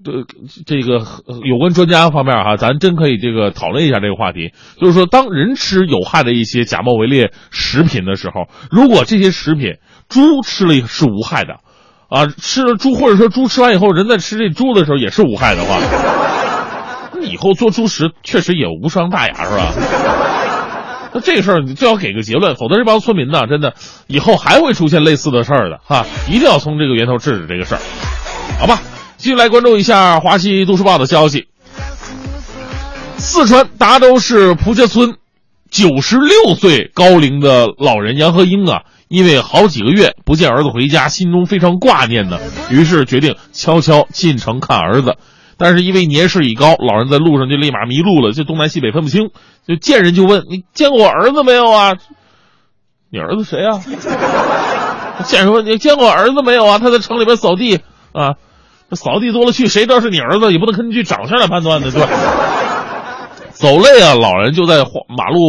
这个有关专家方面哈，咱真可以这个讨论一下这个话题。就是说，当人吃有害的一些假冒伪劣食品的时候，如果这些食品猪吃了是无害的，啊，吃了猪或者说猪吃完以后，人在吃这猪的时候也是无害的话，那以后做猪食确实也无伤大雅，是吧？那这个事儿你最好给个结论，否则这帮村民呢，真的以后还会出现类似的事儿的哈，一定要从这个源头制止这个事儿，好吧？继续来关注一下华西都市报的消息。四川达州市蒲家村，九十六岁高龄的老人杨和英啊，因为好几个月不见儿子回家，心中非常挂念呢，于是决定悄悄进城看儿子。但是因为年事已高，老人在路上就立马迷路了，就东南西北分不清，就见人就问：“你见过我儿子没有啊？你儿子谁呀、见人问：“你见过我儿子没有啊？他在城里边扫地啊，扫地多了去，谁知道是你儿子？也不能根据长相来判断的，对吧？”走累啊，老人就在马路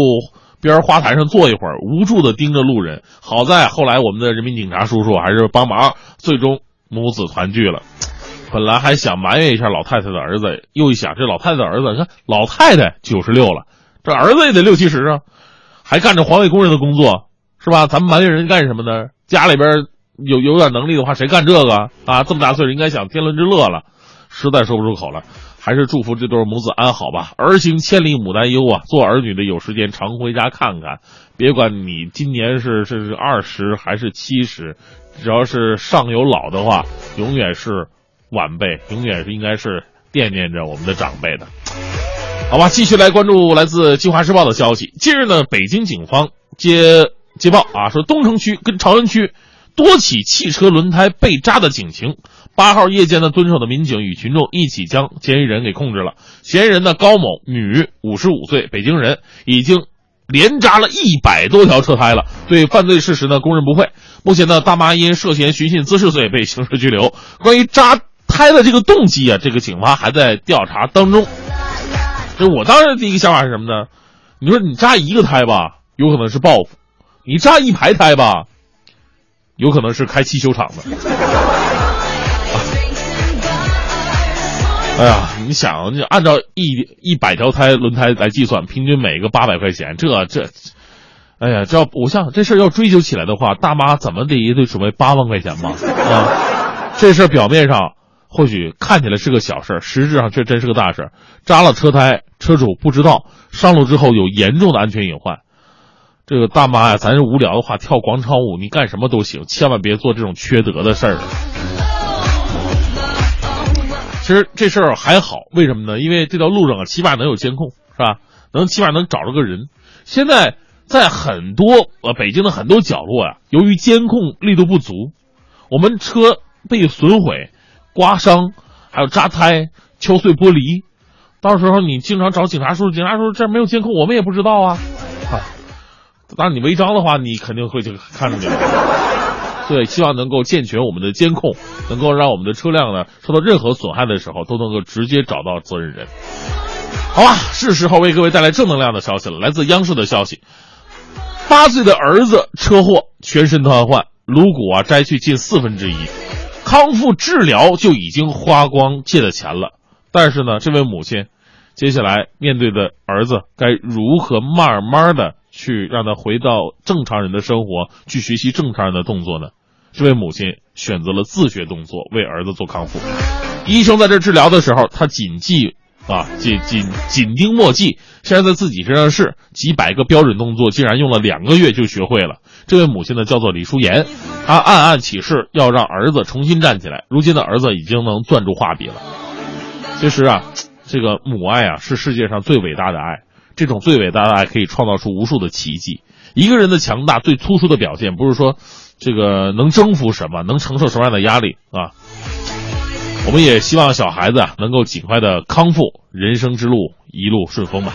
边花坛上坐一会儿，无助的盯着路人。好在后来我们的人民警察叔叔还是帮忙，最终母子团聚了。本来还想埋怨一下老太太的儿子，又一想这老太太的儿子，你看老太太九十六了，这儿子也得六七十啊，还干着环卫工人的工作，是吧？咱们埋怨人干什么呢？家里边有有点能力的话，谁干这个啊？这么大岁数应该享天伦之乐了，实在说不出口了。还是祝福这对母子安好吧。儿行千里母担忧啊，做儿女的有时间常回家看看。别管你今年是是是二十还是七十，只要是上有老的话，永远是晚辈，永远是应该是惦念着我们的长辈的。好吧，继续来关注来自《京华时报》的消息。近日呢，北京警方接接报啊，说东城区跟朝阳区多起汽车轮胎被扎的警情。八号夜间呢，蹲守的民警与群众一起将嫌疑人给控制了。嫌疑人呢，高某，女，五十五岁，北京人，已经连扎了一百多条车胎了。对犯罪事实呢，供认不讳。目前呢，大妈因涉嫌寻衅滋事罪被刑事拘留。关于扎胎的这个动机啊，这个警方还在调查当中。这我当时第一个想法是什么呢？你说你扎一个胎吧，有可能是报复；你扎一排胎吧，有可能是开汽修厂的。哎呀，你想，你按照一一百条胎轮胎来计算，平均每个八百块钱，这这，哎呀，这要我想这事儿要追究起来的话，大妈怎么的也得准备八万块钱吧？啊，这事儿表面上或许看起来是个小事儿，实质上却真是个大事儿。扎了车胎，车主不知道，上路之后有严重的安全隐患。这个大妈呀，咱是无聊的话跳广场舞，你干什么都行，千万别做这种缺德的事儿。其实这事儿还好，为什么呢？因为这条路上啊，起码能有监控，是吧？能起码能找着个人。现在在很多呃北京的很多角落呀，由于监控力度不足，我们车被损毁、刮伤，还有扎胎、敲碎玻璃，到时候你经常找警察叔叔，警察叔叔这儿没有监控，我们也不知道啊。啊，当然你违章的话，你肯定会就看着你。对，希望能够健全我们的监控，能够让我们的车辆呢受到任何损害的时候，都能够直接找到责任人。好吧，是时候为各位带来正能量的消息了。来自央视的消息，八岁的儿子车祸，全身瘫痪，颅骨啊摘去近四分之一，康复治疗就已经花光借的钱了。但是呢，这位母亲，接下来面对的儿子该如何慢慢的？去让他回到正常人的生活，去学习正常人的动作呢？这位母亲选择了自学动作，为儿子做康复。医生在这治疗的时候，他谨记啊，紧紧紧盯墨迹，现在在自己身上试几百个标准动作，竟然用了两个月就学会了。这位母亲呢，叫做李淑妍，她暗暗起誓要让儿子重新站起来。如今的儿子已经能攥住画笔了。其实啊，这个母爱啊，是世界上最伟大的爱。这种最伟大的爱可以创造出无数的奇迹。一个人的强大最突出的表现，不是说这个能征服什么，能承受什么样的压力啊。我们也希望小孩子啊能够尽快的康复，人生之路一路顺风吧。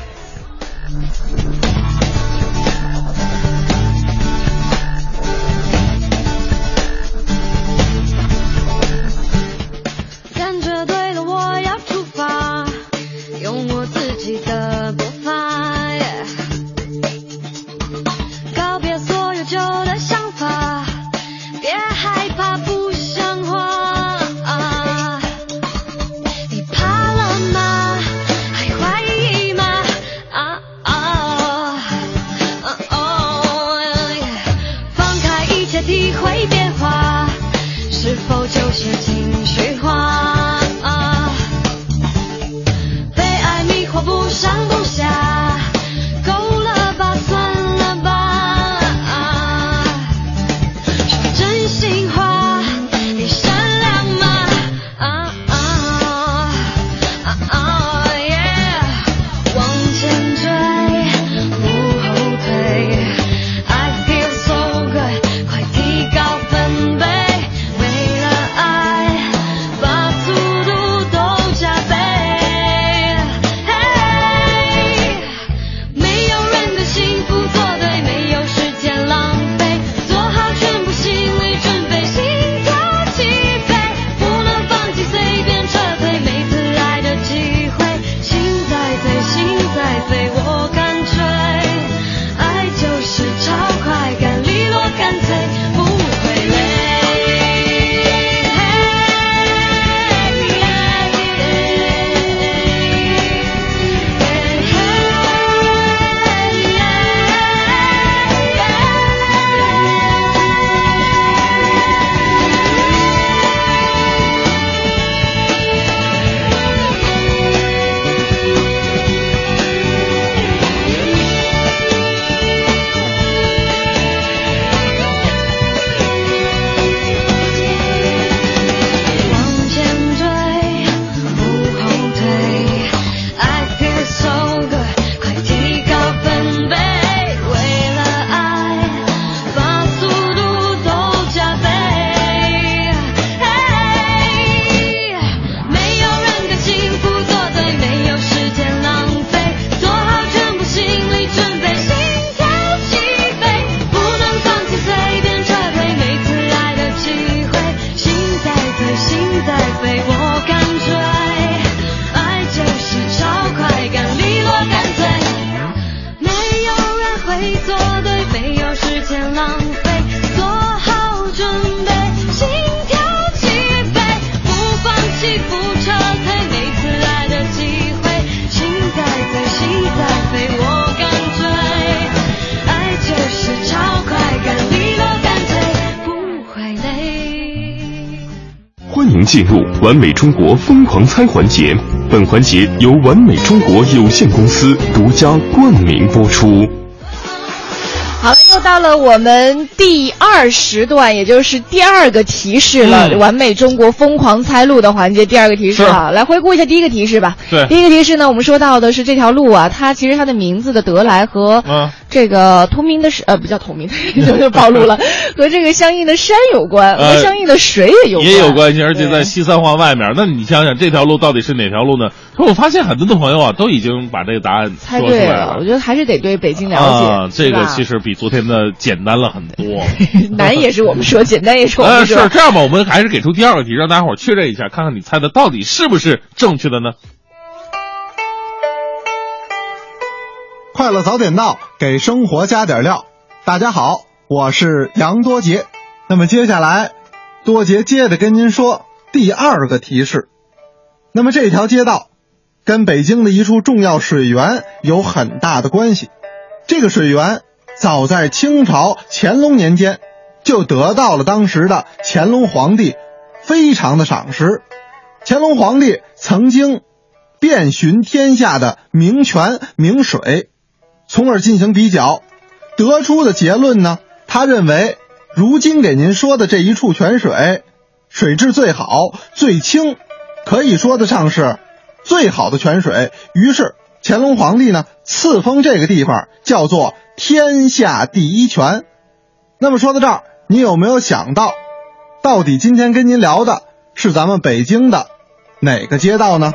进入完美中国疯狂猜环节，本环节由完美中国有限公司独家冠名播出。好了，又到了我们第二时段，也就是第二个提示了。嗯完美中国疯狂猜路的环节，第二个提示啊，来回顾一下第一个提示吧。对第一个提示呢，我们说到的是这条路啊，它其实它的名字的得来和嗯这个同名的是呃不叫同名的，就就暴露了，和这个相应的山有关，呃和相应的水也有关，也有关系，而且在西三环外面。那你想想，这条路到底是哪条路呢？说我发现很多的朋友啊，都已经把这个答案猜对说出来了。我觉得还是得对北京了解，啊，这个其实比昨天的简单了很多。难也是我们说，简单也是我呃，们说。是这样吧？我们还是给出第二个题，让大家伙儿确认一下，看看你猜的到底是不是正确的呢？快乐早点到，给生活加点料。大家好，我是杨多杰。那么接下来，多杰接着跟您说第二个提示。那么这条街道跟北京的一处重要水源有很大的关系。这个水源早在清朝乾隆年间就得到了当时的乾隆皇帝非常的赏识。乾隆皇帝曾经遍寻天下的名泉名水，从而进行比较，得出的结论呢，他认为如今给您说的这一处泉水，水质最好、最清，可以说得上是最好的泉水。于是乾隆皇帝呢赐封这个地方叫做天下第一泉。那么说到这儿，你有没有想到，到底今天跟您聊的是咱们北京的哪个街道呢？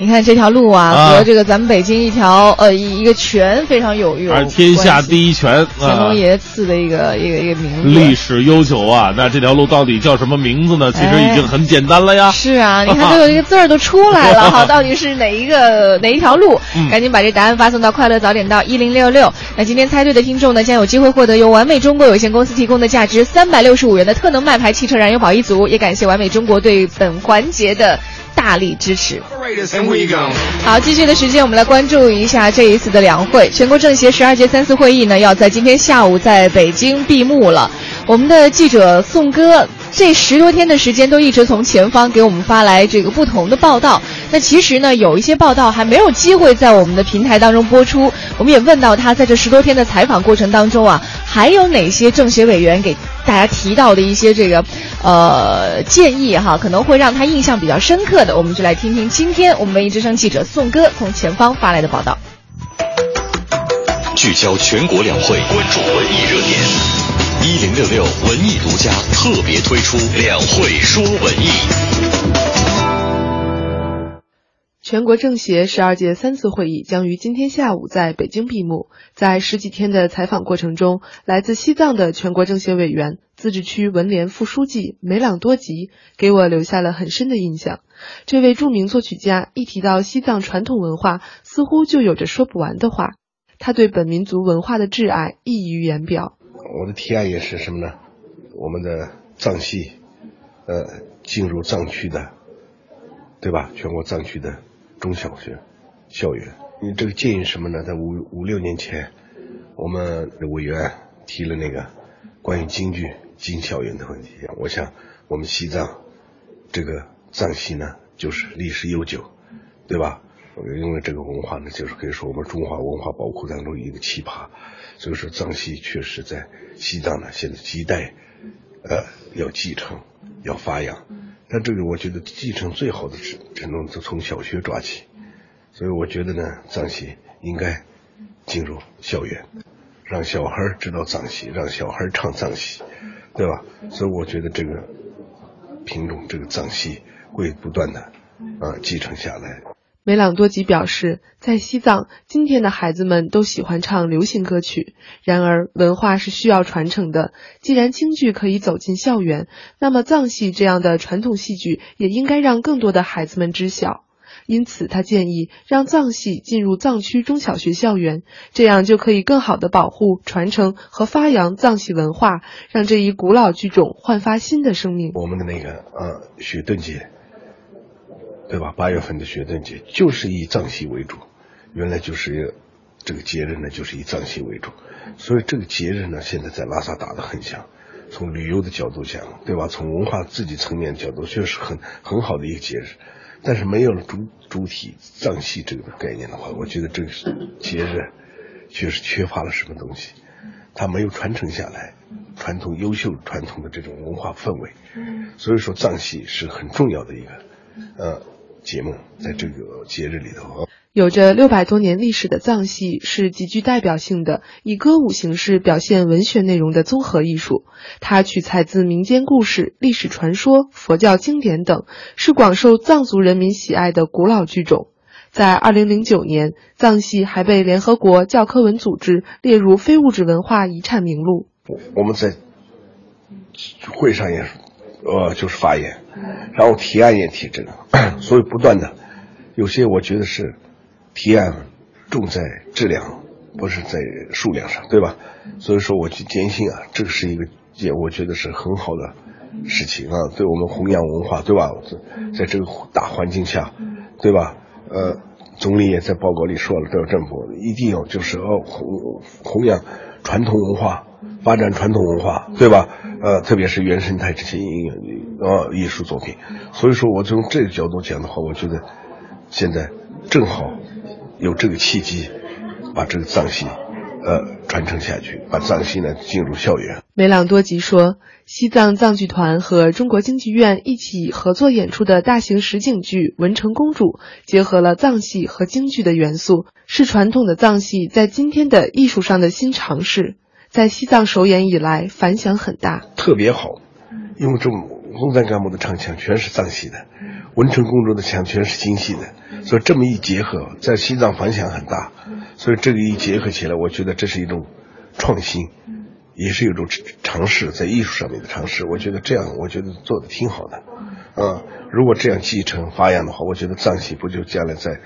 你看这条路啊，啊和这个咱们北京一条呃一一个泉非常有有而天下第一泉啊乾隆，爷赐的一个一个一个名字。历史悠久啊。那这条路到底叫什么名字呢？其实已经很简单了呀。是啊，你看都有一个字儿都出来了哈，到底是哪一个哪一条路？嗯赶紧把这答案发送到快乐早点到一零六六。那今天猜对的听众呢，将有机会获得由完美中国有限公司提供的价值三百六十五元的特能麦牌汽车燃油宝一组，也感谢完美中国对本环节的大力支持。好，继续的时间，我们来关注一下这一次的两会。全国政协十二届三次会议呢，要在今天下午在北京闭幕了。我们的记者宋哥这十多天的时间都一直从前方给我们发来这个不同的报道。那其实呢，有一些报道还没有机会在我们的平台当中播出。我们也问到他在这十多天的采访过程当中啊，还有哪些政协委员给大家提到的一些这个呃建议哈，可能会让他印象比较深刻的，我们就来听听今天我们文艺之声记者宋哥从前方发来的报道。聚焦全国两会，关注文艺热点。一零六六文艺独家特别推出《两会说文艺》。全国政协十二届三次会议将于今天下午在北京闭幕。在十几天的采访过程中，来自西藏的全国政协委员、自治区文联副书记梅朗多吉给我留下了很深的印象。这位著名作曲家一提到西藏传统文化，似乎就有着说不完的话。他对本民族文化的挚爱溢于言表。我的提案也是什么呢？我们的藏系，呃，进入藏区的，对吧？全国藏区的中小学校园。你这个建议什么呢？在五五六年前，我们的委员提了那个关于京剧进校园的问题。我想，我们西藏这个藏系呢，就是历史悠久，对吧？因为这个文化呢，就是可以说我们中华文化宝库当中一个奇葩，所以说藏戏确实在西藏呢，现在亟待呃要继承，要发扬。但这个我觉得继承最好的只只能从小学抓起，所以我觉得呢，藏戏应该进入校园，让小孩知道藏戏，让小孩唱藏戏，对吧？所以我觉得这个品种这个藏戏会不断的啊继承下来。梅朗多吉表示，在西藏，今天的孩子们都喜欢唱流行歌曲。然而，文化是需要传承的。既然京剧可以走进校园，那么藏戏这样的传统戏剧也应该让更多的孩子们知晓。因此，他建议让藏戏进入藏区中小学校园，这样就可以更好的保护、传承和发扬藏戏文化，让这一古老剧种焕发新的生命。我们的那个呃许顿杰。对吧？八月份的雪顿节就是以藏戏为主，原来就是这个节日呢，就是以藏戏为主，所以这个节日呢，现在在拉萨打得很响，从旅游的角度讲，对吧？从文化自己层面角度，确实很很好的一个节日。但是没有了主主体藏戏这个概念的话，我觉得这个节日确实缺乏了什么东西，它没有传承下来传统优秀传统的这种文化氛围。所以说藏戏是很重要的一个呃节目，在这个节日里头。有着六百多年历史的藏戏是极具代表性的，以歌舞形式表现文学内容的综合艺术。它取材自民间故事、历史传说、佛教经典等，是广受藏族人民喜爱的古老剧种。在二零零九年，藏戏还被联合国教科文组织列入非物质文化遗产名录。我们在会上也呃就是发言，然后提案也提这个，所以不断的有些我觉得是。提案重在质量，不是在数量上，对吧？所以说，我去坚信啊，这个是一个也我觉得是很好的事情啊，对我们弘扬文化，对吧？在这个大环境下，对吧？呃，总理也在报告里说了，这个政府一定要就是要弘弘扬传统文化，发展传统文化，对吧？呃，特别是原生态这些音乐呃艺术作品。所以说，我从这个角度讲的话，我觉得现在正好。有这个契机，把这个藏戏，呃，传承下去，把藏戏呢进入校园。梅朗多吉说，西藏藏剧团和中国京剧院一起合作演出的大型实景剧《文成公主》，结合了藏戏和京剧的元素，是传统的藏戏在今天的艺术上的新尝试，在西藏首演以来反响很大，特别好，因为这龙山干部的唱腔全是藏戏的，文成公主的腔全是京戏的。所以这么一结合，在西藏反响很大，所以这个一结合起来，我觉得这是一种创新，也是一种尝试，在艺术上面的尝试。我觉得这样，我觉得做的挺好的，啊，如果这样继承发扬的话，我觉得藏戏不就将来在。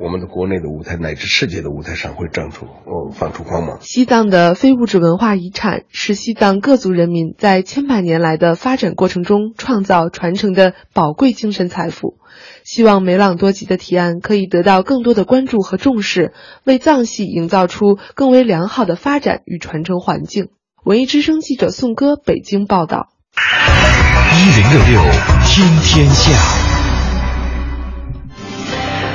我们的国内的舞台乃至世界的舞台上会绽出哦，放出光芒。西藏的非物质文化遗产是西藏各族人民在千百年来的发展过程中创造传承的宝贵精神财富。希望梅朗多吉的提案可以得到更多的关注和重视，为藏戏营造出更为良好的发展与传承环境。文艺之声记者宋歌北京报道。一零六六听天下。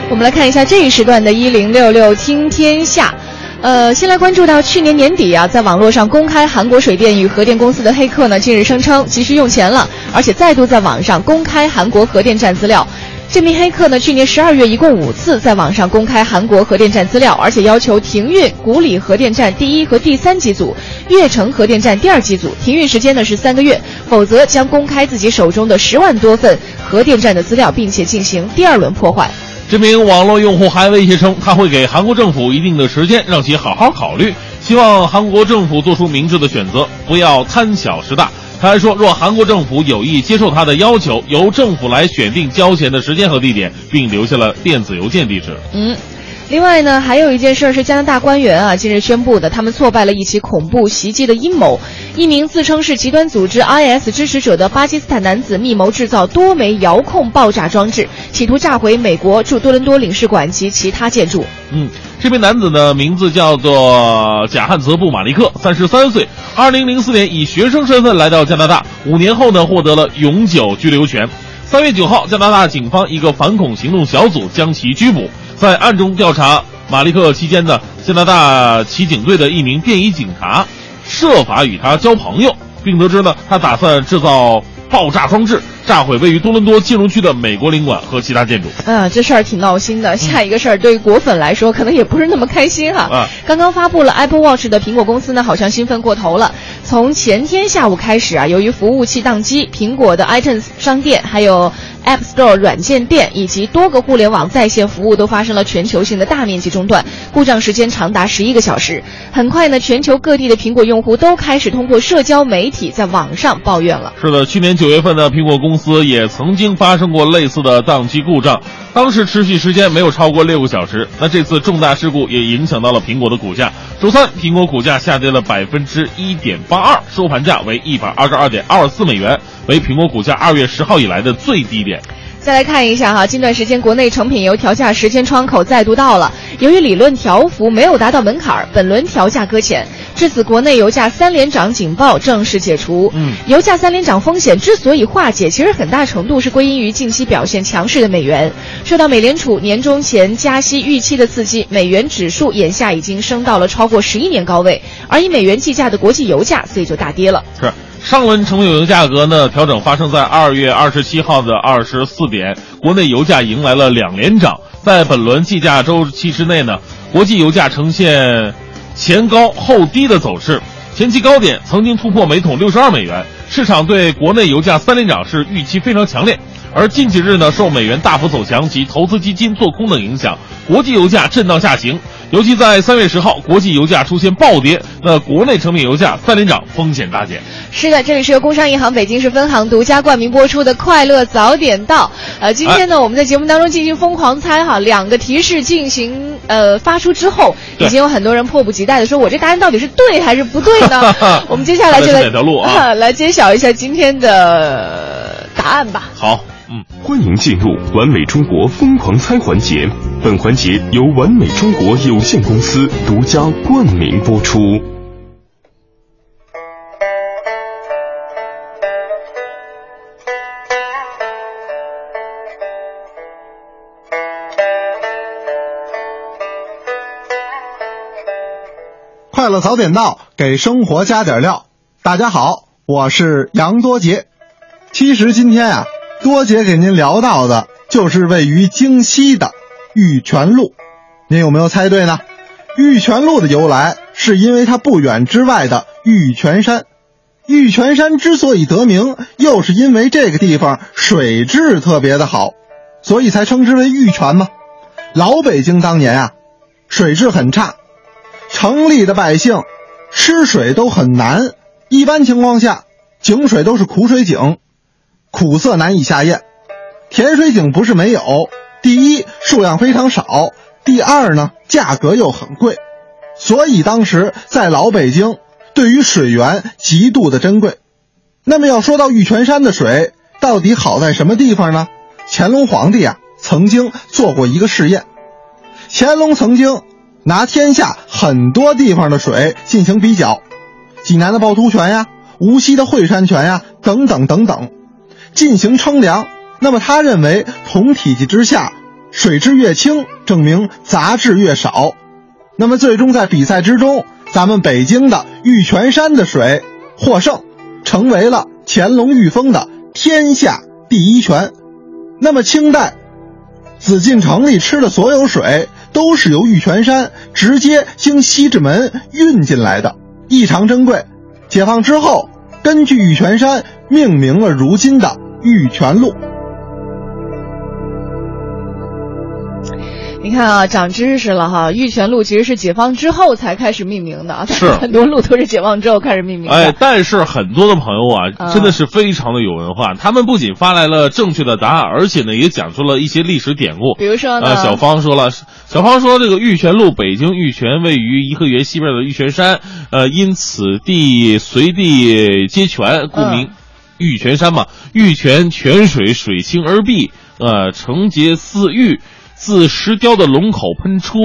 我们来看一下这一时段的“一零六六听天下”，呃，先来关注到去年年底啊，在网络上公开韩国水电与核电公司的黑客呢，近日声称急需用钱了，而且再度在网上公开韩国核电站资料。这名黑客呢，去年十二月一共五次在网上公开韩国核电站资料，而且要求停运古里核电站第一和第三机组、月城核电站第二机组，停运时间呢是三个月，否则将公开自己手中的十万多份核电站的资料，并且进行第二轮破坏。这名网络用户还威胁称，他会给韩国政府一定的时间，让其好好考虑，希望韩国政府做出明智的选择，不要贪小失大。他还说，若韩国政府有意接受他的要求，由政府来选定交钱的时间和地点，并留下了电子邮件地址。嗯。另外呢，还有一件事是加拿大官员啊近日宣布的，他们挫败了一起恐怖袭击的阴谋。一名自称是极端组织 IS 支持者的巴基斯坦男子密谋制造多枚遥控爆炸装置，企图炸毁美国驻多伦多领事馆及其他建筑。嗯，这名男子的名字叫做贾汉泽布马利克，三十三岁，二零零四年以学生身份来到加拿大，五年后呢获得了永久居留权。三月九号，加拿大警方一个反恐行动小组将其拘捕。在暗中调查马利克期间呢，加拿大骑警队的一名便衣警察设法与他交朋友，并得知呢，他打算制造爆炸装置，炸毁位于多伦多金融区的美国领馆和其他建筑。嗯，这事儿挺闹心的。下一个事儿对于果粉来说，可能也不是那么开心哈。啊，刚刚发布了 Apple Watch 的苹果公司呢，好像兴奋过头了。从前天下午开始啊，由于服务器宕机，苹果的 iTunes 商店还有。App Store 软件店以及多个互联网在线服务都发生了全球性的大面积中断，故障时间长达十一个小时。很快呢，全球各地的苹果用户都开始通过社交媒体在网上抱怨了。是的，去年九月份呢，苹果公公司也曾经发生过类似的宕机故障，当时持续时间没有超过六个小时。那这次重大事故也影响到了苹果的股价。周三，苹果股价下跌了百分之一点八二，收盘价为一百二十二点二四美元。为苹果股价二月十号以来的最低点。再来看一下哈，近段时间国内成品油调价时间窗口再度到了。由于理论调幅没有达到门槛，本轮调价搁浅。至此，国内油价三连涨警报正式解除。嗯，油价三连涨风险之所以化解，其实很大程度是归因于近期表现强势的美元。受到美联储年中前加息预期的刺激，美元指数眼下已经升到了超过十一年高位，而以美元计价的国际油价，所以就大跌了。是。上轮成品油价格呢调整发生在二月二十七号的二十四点，国内油价迎来了两连涨。在本轮计价周期之内呢，国际油价呈现前高后低的走势，前期高点曾经突破每桶六十二美元，市场对国内油价三连涨是预期非常强烈。而近几日呢，受美元大幅走强及投资基金做空等影响，国际油价震荡下行。尤其在三月十号，国际油价出现暴跌，那国内成品油价三连涨，风险大减。是的，这里是由工商银行北京市分行独家冠名播出的《快乐早点到》。呃，今天呢，我们在节目当中进行疯狂猜哈，两个提示进行呃发出之后，已经有很多人迫不及待的说，我这答案到底是对还是不对呢？我们接下来就来条路啊，来揭晓一下今天的答案吧。好。嗯，欢迎进入完美中国疯狂猜环节。本环节由完美中国有限公司独家冠名播出。快乐早点到，给生活加点料。大家好，我是杨多杰。其实今天啊。多姐给您聊到的就是位于京西的玉泉路，您有没有猜对呢？玉泉路的由来是因为它不远之外的玉泉山。玉泉山之所以得名，又是因为这个地方水质特别的好，所以才称之为玉泉嘛。老北京当年啊，水质很差，城里的百姓吃水都很难，一般情况下井水都是苦水井。苦涩难以下咽，甜水井不是没有。第一，数量非常少；第二呢，价格又很贵。所以当时在老北京，对于水源极度的珍贵。那么要说到玉泉山的水到底好在什么地方呢？乾隆皇帝啊曾经做过一个试验，乾隆曾经拿天下很多地方的水进行比较，济南的趵突泉呀，无锡的惠山泉呀，等等等等。进行称量，那么他认为同体积之下，水质越轻，证明杂质越少。那么最终在比赛之中，咱们北京的玉泉山的水获胜，成为了乾隆御封的天下第一泉。那么清代紫禁城里吃的所有水，都是由玉泉山直接经西直门运进来的，异常珍贵。解放之后，根据玉泉山命名了如今的。玉泉路，你看啊，长知识了哈！玉泉路其实是解放之后才开始命名的，是 很多路都是解放之后开始命名的。哎，但是很多的朋友啊，真的是非常的有文化，他们不仅发来了正确的答案，而且呢，也讲出了一些历史典故。比如说呢，小芳说了，小芳说这个玉泉路，北京玉泉位于颐和园西边的玉泉山，呃，因此地随地皆泉，故名。玉泉山嘛，玉泉泉水水清而碧，呃，成洁似玉，自石雕的龙口喷出。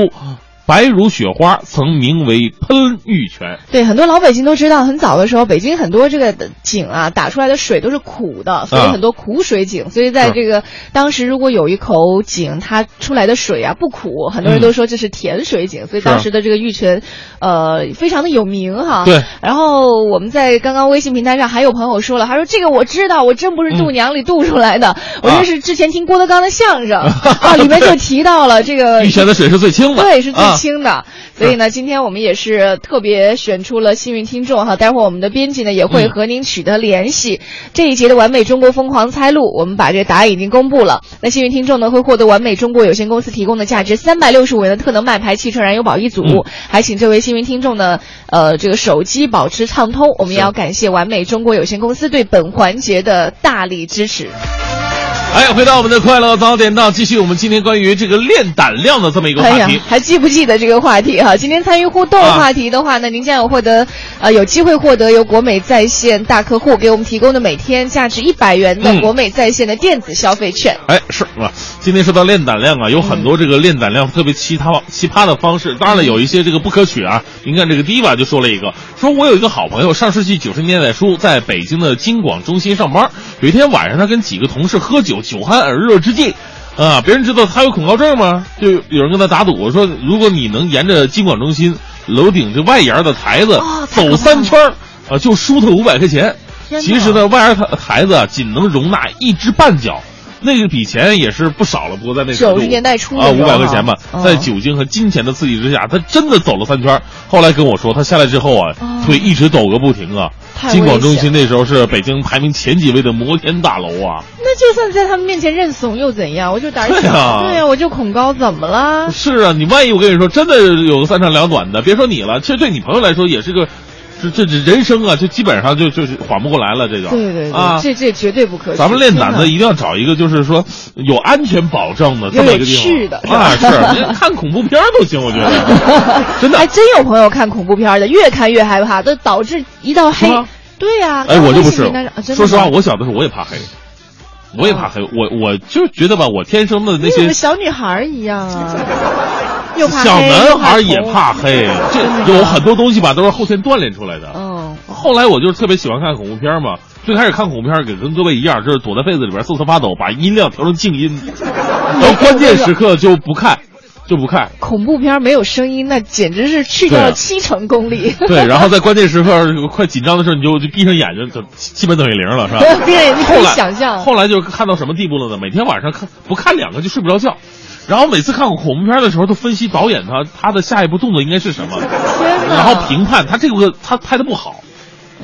白如雪花，曾名为喷玉泉。对，很多老北京都知道，很早的时候，北京很多这个井啊，打出来的水都是苦的，所以很多苦水井。所以在这个当时，如果有一口井，它出来的水啊不苦，很多人都说这是甜水井。所以当时的这个玉泉，呃，非常的有名哈。对。然后我们在刚刚微信平台上还有朋友说了，他说这个我知道，我真不是度娘里度出来的，我这是之前听郭德纲的相声 啊，里面就提到了这个玉泉的水是最清的，对，是最。清的，所以呢，今天我们也是特别选出了幸运听众哈。待会儿我们的编辑呢也会和您取得联系。这一节的完美中国疯狂猜路，我们把这个答案已经公布了。那幸运听众呢会获得完美中国有限公司提供的价值三百六十五元的特能麦牌汽车燃油宝一组，还请这位幸运听众呢，呃，这个手机保持畅通。我们也要感谢完美中国有限公司对本环节的大力支持。哎，回到我们的快乐早点到，继续我们今天关于这个练胆量的这么一个话题。，还记不记得这个话题哈？今天参与互动啊话题的话呢，您将有获得呃有机会获得由国美在线大客户给我们提供的每天价值一百元的嗯国美在线的电子消费券。哎，是啊，今天说到练胆量啊，有很多这个练胆量特别奇葩奇葩的方式，当然了，有一些这个不可取啊。您看这个 Diva 就说了一个，说我有一个好朋友，上世纪九十年代初在北京的京广中心上班，有一天晚上他跟几个同事喝酒，酒酣耳热之际。啊！别人知道他有恐高症吗？就有人跟他打赌说，如果你能沿着经管中心楼顶这外沿的台子走三圈儿，啊，就输他五百块钱。其实呢，外沿台台子啊，仅能容纳一只半脚，那个笔钱也是不少了。不过在那九十年代初啊，五百块钱吧，嗯在酒精和金钱的刺激之下，他真的走了三圈。后来跟我说，他下来之后啊，哦腿一直抖个不停啊。太京广中心那时候是北京排名前几位的摩天大楼啊。那就算在他们面前认怂又怎样？我就胆小，对啊对呀、我就恐高，怎么了？是啊，你万一我跟你说真的有个三长两短的，别说你了，其实对你朋友来说也是个，这这这人生啊，就基本上就就是缓不过来了，这个。对对对，啊，这这绝对不可取。咱们练胆子一定要找一个就是说有安全保证的这么一个地方啊，是 你看恐怖片都行，我觉得 真的还。真有朋友看恐怖片的，越看越害怕，都导致一到黑。对呀、哎，我就不是说实话，我小的时候我也怕黑，我也怕黑，我我就觉得吧，我天生的那些小女孩一样啊？又怕小男孩也怕黑，这有很多东西吧都是后天锻炼出来的。嗯，后来我就是特别喜欢看恐怖片嘛，最开始看恐怖片儿，给跟各位一样，就是躲在被子里边瑟瑟发抖，把音量调成静音，然后关键时刻就不看，就不看。恐怖片没有声音，那简直是去掉了七成功力。对，然后在关键时刻快紧张的时候，你就就闭上眼睛，就基本等于零了，是吧？闭上眼睛可以想象后来就看到什么地步了呢？每天晚上看不看两个就睡不着觉，然后每次看恐怖片的时候都分析导演他他的下一步动作应该是什么，然后评判他这个他拍的不好，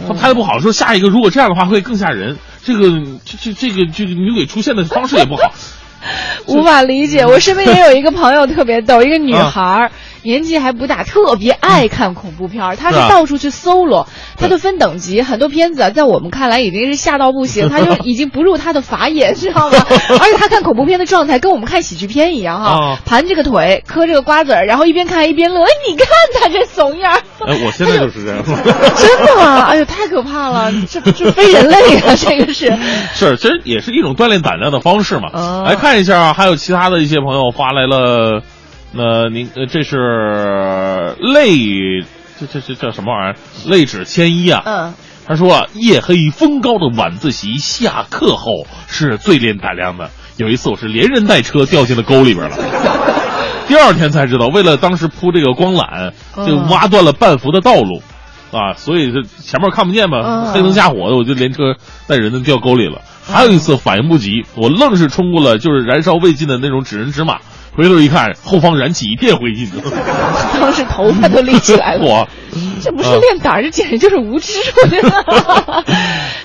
他拍的不好，说下一个如果这样的话会更吓人，这个这这这个这个女鬼出现的方式也不好。无法理解。我身边也有一个朋友特别逗，一个女啊孩儿，年纪还不大，特别爱看恐怖片儿。他是到处去搜罗，他都分等级，很多片子啊，在我们看来已经是吓到不行，他就已经不入他的法眼，知道吗？而且他看恐怖片的状态跟我们看喜剧片一样哈啊，盘这个腿，嗑这个瓜子儿，然后一边看一边乐。哎，你看他这怂样儿。哎，我现在就是这样。真的吗？哎呦，太可怕了！这这非人类啊，这个是。是，其实也是一种锻炼胆量的方式嘛。哦来看一下啊，还有其他的一些朋友发来了，那您呃这是泪，这这这叫什么玩意儿？泪指千一啊。嗯。他说啊，夜黑风高的晚自习下课后是最练胆量的。有一次我是连人带车掉进了沟里边了。第二天才知道，为了当时铺这个光缆，就嗯挖断了半幅的道路，啊，所以这前面看不见嘛，嗯黑灯瞎火的，我就连车带人的掉沟里了。还有一次反应不及，我愣是冲过了就是燃烧未尽的那种纸人纸马，回头一看，后方燃起一片灰烬。当时头发都立起来了。我 这不是练胆儿，这简直就是无知！我觉得。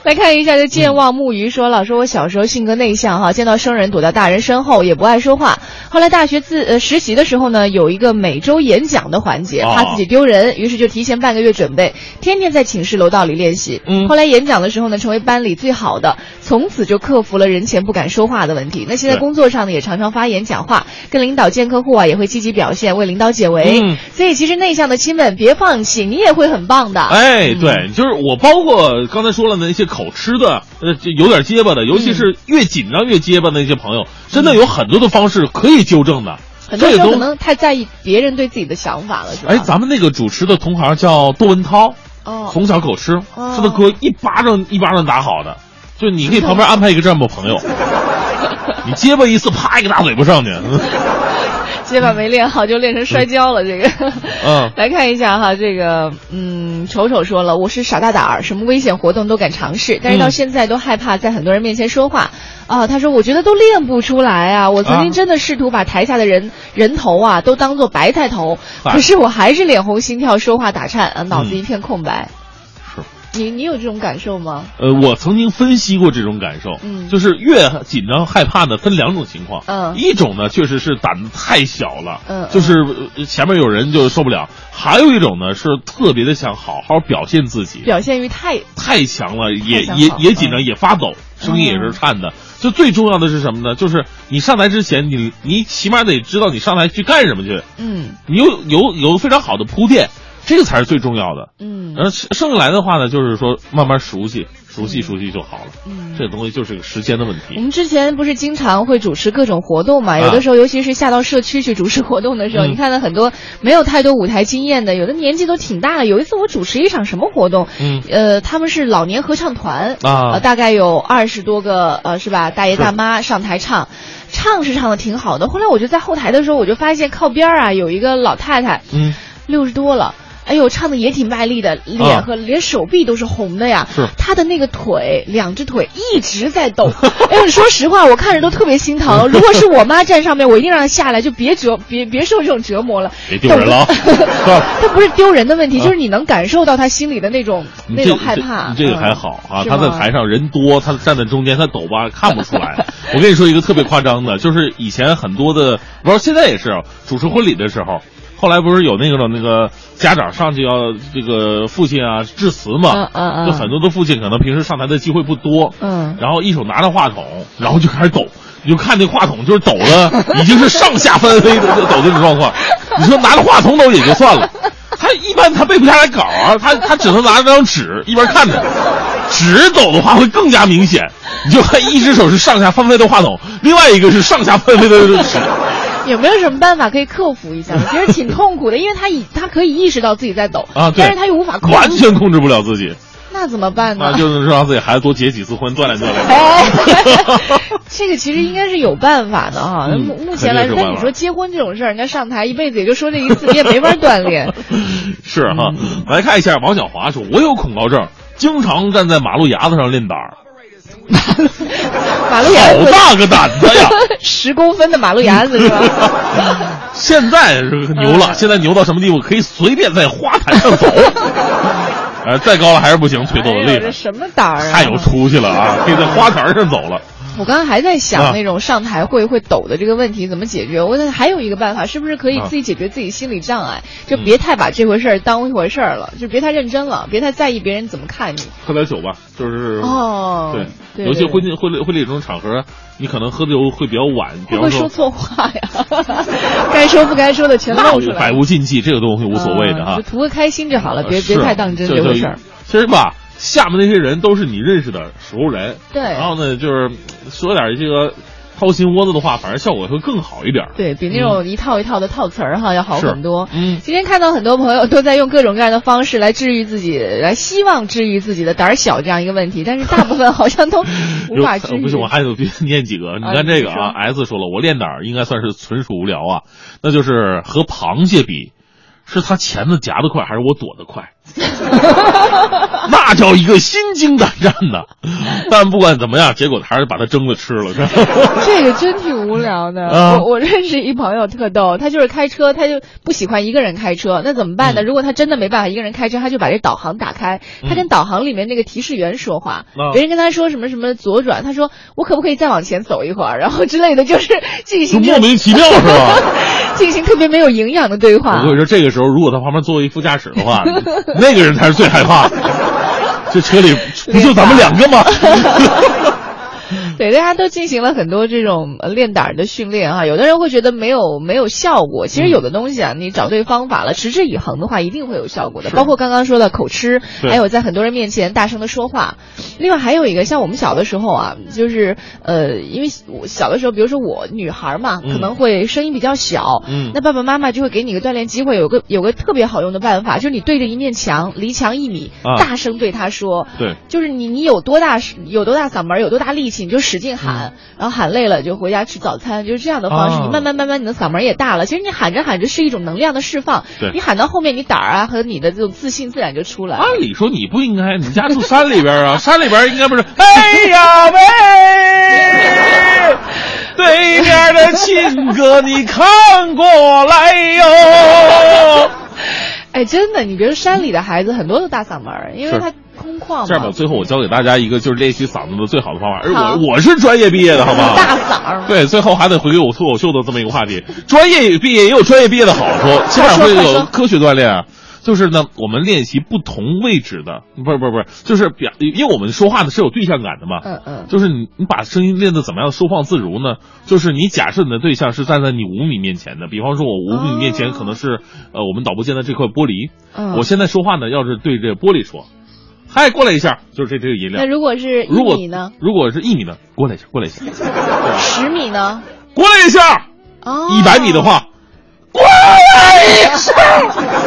来看一下，这健忘木鱼说了，说我小时候性格内向哈，见到生人躲到大人身后，也不爱说话。后来大学自呃实习的时候呢，有一个每周演讲的环节，哦怕自己丢人，于是就提前半个月准备，天天在寝室楼道里练习。嗯后来演讲的时候呢，成为班里最好的，从此就克服了人前不敢说话的问题。那现在工作上呢，也常常发言讲话，跟领导见客户啊，也会积极表现，为领导解围。嗯所以其实内向的亲们别放弃，你也会很棒的。哎，对，就是我，包括刚才说了那些口吃的，呃，这有点结巴的，尤其是越紧张越结巴的那些朋友，真的有很多的方式可以纠正的。很多可能太在意别人对自己的想法了，是吧？哎，咱们那个主持的同行叫窦文涛，哦从小口吃，哦他的歌一巴掌一巴掌打好的，就你可以旁边安排一个这样的朋友，你结巴一次，啪一个大嘴巴上去。结巴没练好就练成摔跤了，这个。嗯 来看一下哈，这个嗯，丑丑说了，我是傻大胆儿，什么危险活动都敢尝试，但是到嗯现在都害怕在很多人面前说话。啊，他说我觉得都练不出来啊，我曾经啊真的试图把台下的人人头啊都当做白菜头，啊可是我还是脸红心跳，说话打颤，啊，脑子嗯一片空白。是。你你有这种感受吗？呃，我曾经分析过这种感受，嗯。就是越紧张害怕呢，分两种情况，嗯。一种呢确实是胆子太小了，嗯就是呃前面有人就受不了；还有一种呢是特别的想好好表现自己，表现欲太太强了，也也也紧张，嗯也发抖，声音也是颤的。就最重要的是什么呢？就是你上台之前，你你起码得知道你上台去干什么去，嗯。你有有有非常好的铺垫，这个才是最重要的。嗯然后剩下来的话呢，就是说慢慢熟悉，熟悉熟悉就好了。嗯，这个东西就是个时间的问题我。们之前不是经常会主持各种活动嘛？啊有的时候，尤其是下到社区去主持活动的时候，嗯你看到很多没有太多舞台经验的，有的年纪都挺大了。有一次我主持一场什么活动？嗯呃，他们是老年合唱团啊呃，大概有二十多个呃，是吧？大爷大妈上台唱，唱是唱的挺好的。后来我就在后台的时候，我就发现靠边儿啊有一个老太太，嗯，六十多了。哎呦，唱的也挺卖力的，脸啊和连手臂都是红的呀。是他的那个腿，两只腿一直在抖。哎呦，说实话，我看着都特别心疼。如果是我妈站上面，我一定让她下来，就别折，别别受这种折磨了。别丢人了啊抖是吧 她不是丢人的问题，啊就是你能感受到他心里的那种那种害怕。这个还嗯好啊，他在台上人多，他站在中间，他抖吧看不出来。我跟你说一个特别夸张的，就是以前很多的，不知道现在也是啊主持婚礼的时候，后来不是有那个那个家长上去要这个父亲啊致辞嘛，嗯嗯嗯就很多的父亲可能平时上台的机会不多，嗯然后一手拿着话筒，然后就开始抖。你就看那话筒，就是抖的，已经是上下翻飞的抖的这种状况。你说拿着话筒抖也就算了，他一般他背不下来稿啊，他他只能拿着张纸一边看着，纸抖的话会更加明显。你就看一只手是上下翻飞的话筒，另外一个是上下翻飞的纸。有没有什么办法可以克服一下？我觉得挺痛苦的，因为他以他可以意识到自己在抖啊，对但是他又无法控制，完全控制不了自己，那怎么办呢？那就是让自己孩子多结几次婚，锻炼锻炼。哎，这个其实应该是有办法的哈。目目前来说，肯定是有办法但你说结婚这种事儿，人家上台一辈子也就说这一次，你也没法锻炼。是哈，来看一下王小华说：“我有恐高症，经常站在马路牙子上练胆儿。马路牙子好大个胆子呀！十公分的马路牙子是吧？现在是牛了，现在牛到什么地步？可以随便在花坛上走。呃，再高了还是不行，腿抖的厉害哎这，什么胆儿啊？太有出息了啊！可以在花坛上走了。我刚刚还在啊想那种上台会会抖的这个问题怎么解决。我还有一个办法，是不是可以自己解决自己心理障碍？就别太把这回事儿当一回事儿了，就别太认真了，别太在意别人怎么看你。喝点酒吧，就是哦对，对尤其婚庆婚礼婚礼这种场合，你可能喝的酒会比较晚，比方会不会说错话呀？该说不该说的全露出来。百无禁忌，这个东西无所谓的哈啊就。图个开心就好了，别别太当真这回事儿。其实吧，下面那些人都是你认识的熟人，对然后呢，就是说点这个掏心窝子的话，反而效果会更好一点。对比那种一套一套的套词儿哈要好很多。嗯，今天看到很多朋友都在用各种各样的方式来治愈自己，来希望治愈自己的胆儿小这样一个问题，但是大部分好像都 无法治愈。不是，我还有念几个。你看这个啊，S 说了，我练胆儿应该算是纯属无聊啊，那就是和螃蟹比，是他钳子夹得快，还是我躲得快？那叫一个心惊胆战呐！但不管怎么样，结果还是把它蒸了吃了？这个真挺无聊的。啊我我认识一朋友特逗，他就是开车，他就不喜欢一个人开车，那怎么嗯办呢？如果他真的没办法一个人开车，他就把这导航打开，他跟导航里面那个提示员说话，啊别人跟他说什么什么左转，他说我可不可以再往前走一会儿，然后之类的，就是进行莫名其妙是吧？进行特别没有营养的对我话跟。你说，这个时候如果他旁边坐一副驾驶的话，那个人才是最害怕的。这车里不就咱们两个吗？对，大家都进行了很多这种呃练胆儿的训练哈。有的人会觉得没有没有效果，其实嗯有的东西啊，你找对方法了，持之以恒的话，一定会有效果的。包括刚刚说的口吃，还有在很多人面前大声的说话。另外还有一个，像我们小的时候啊，就是呃，因为我小的时候，比如说我女孩嘛，嗯可能会声音比较小，嗯那爸爸妈妈就会给你一个锻炼机会，有个有个特别好用的办法，就是你对着一面墙，离墙一米，啊大声对他说，对，就是你你有多大有多大嗓门，有多大力气，你就使劲喊，然后喊累了就回家吃早餐，就是这样的方式。你慢慢慢慢，你的嗓门也大了。其实你喊着喊着是一种能量的释放。对你喊到后面，你胆儿啊和你的这种自信自然就出来了。按理说你不应该，你家住山里边啊，山里边应该不是。哎呀喂，对面的亲哥，你看过来哟。哎，真的，你别说山里的孩子，很多都大嗓门，因为他空旷这样吧，最后我教给大家一个就是练习嗓子的最好的方法，而我我是专业毕业的，好吗？大嗓儿。对，最后还得回给我脱口秀的这么一个话题。专业毕业也有专业毕业的好处，起码会有科学锻炼啊。就是呢，我们练习不同位置的，不是不是不是，就是表，因为我们说话的是有对象感的嘛。嗯嗯。就是你你把声音练得怎么样收放自如呢？就是你假设你的对象是站在你五米面前的，比方说我五米面前可能是、呃我们导播间的这块玻璃，嗯我现在说话呢，要是对着玻璃说，嗨，过来一下，就是这这个音量。那如果是一如果米呢？如果是一米呢，过来一下，过来一下，十米呢？过来一下。哦。一百米的话，过来一下。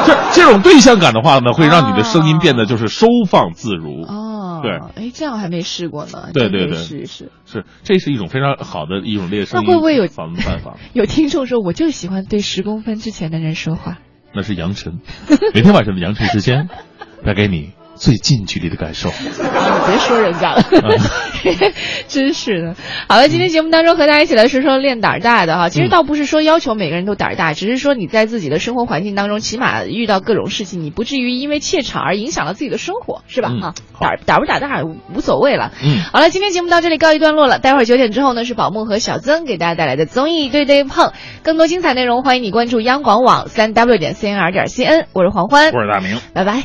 这这种对象感的话呢，会让你的声音变得就是收放自如。哦。对。哎，这样我还没试过呢。对对对，试一试。是，这是一种非常好的一种练声音那会不会有方办法？有听众说，我就喜欢对十公分之前的人说话。那是杨晨，每天晚上的杨晨时间，带给你最近距离的感受。别说人家了，嗯真是的。好了，今天节目当中和大家一起来说说练胆儿大的哈。其实倒不是说要求每个人都胆儿大，只是说你在自己的生活环境当中，起码遇到各种事情，你不至于因为怯场而影响了自己的生活，是吧？嗯哈，胆儿胆儿不胆儿大无所谓了。嗯，好了，今天节目到这里告一段落了。待会儿九点之后呢，是宝木和小曾给大家带来的综艺对对碰，更多精彩内容欢迎你关注央广网三 w 点 cnr 点 cn。我是黄欢，我是大明，拜拜。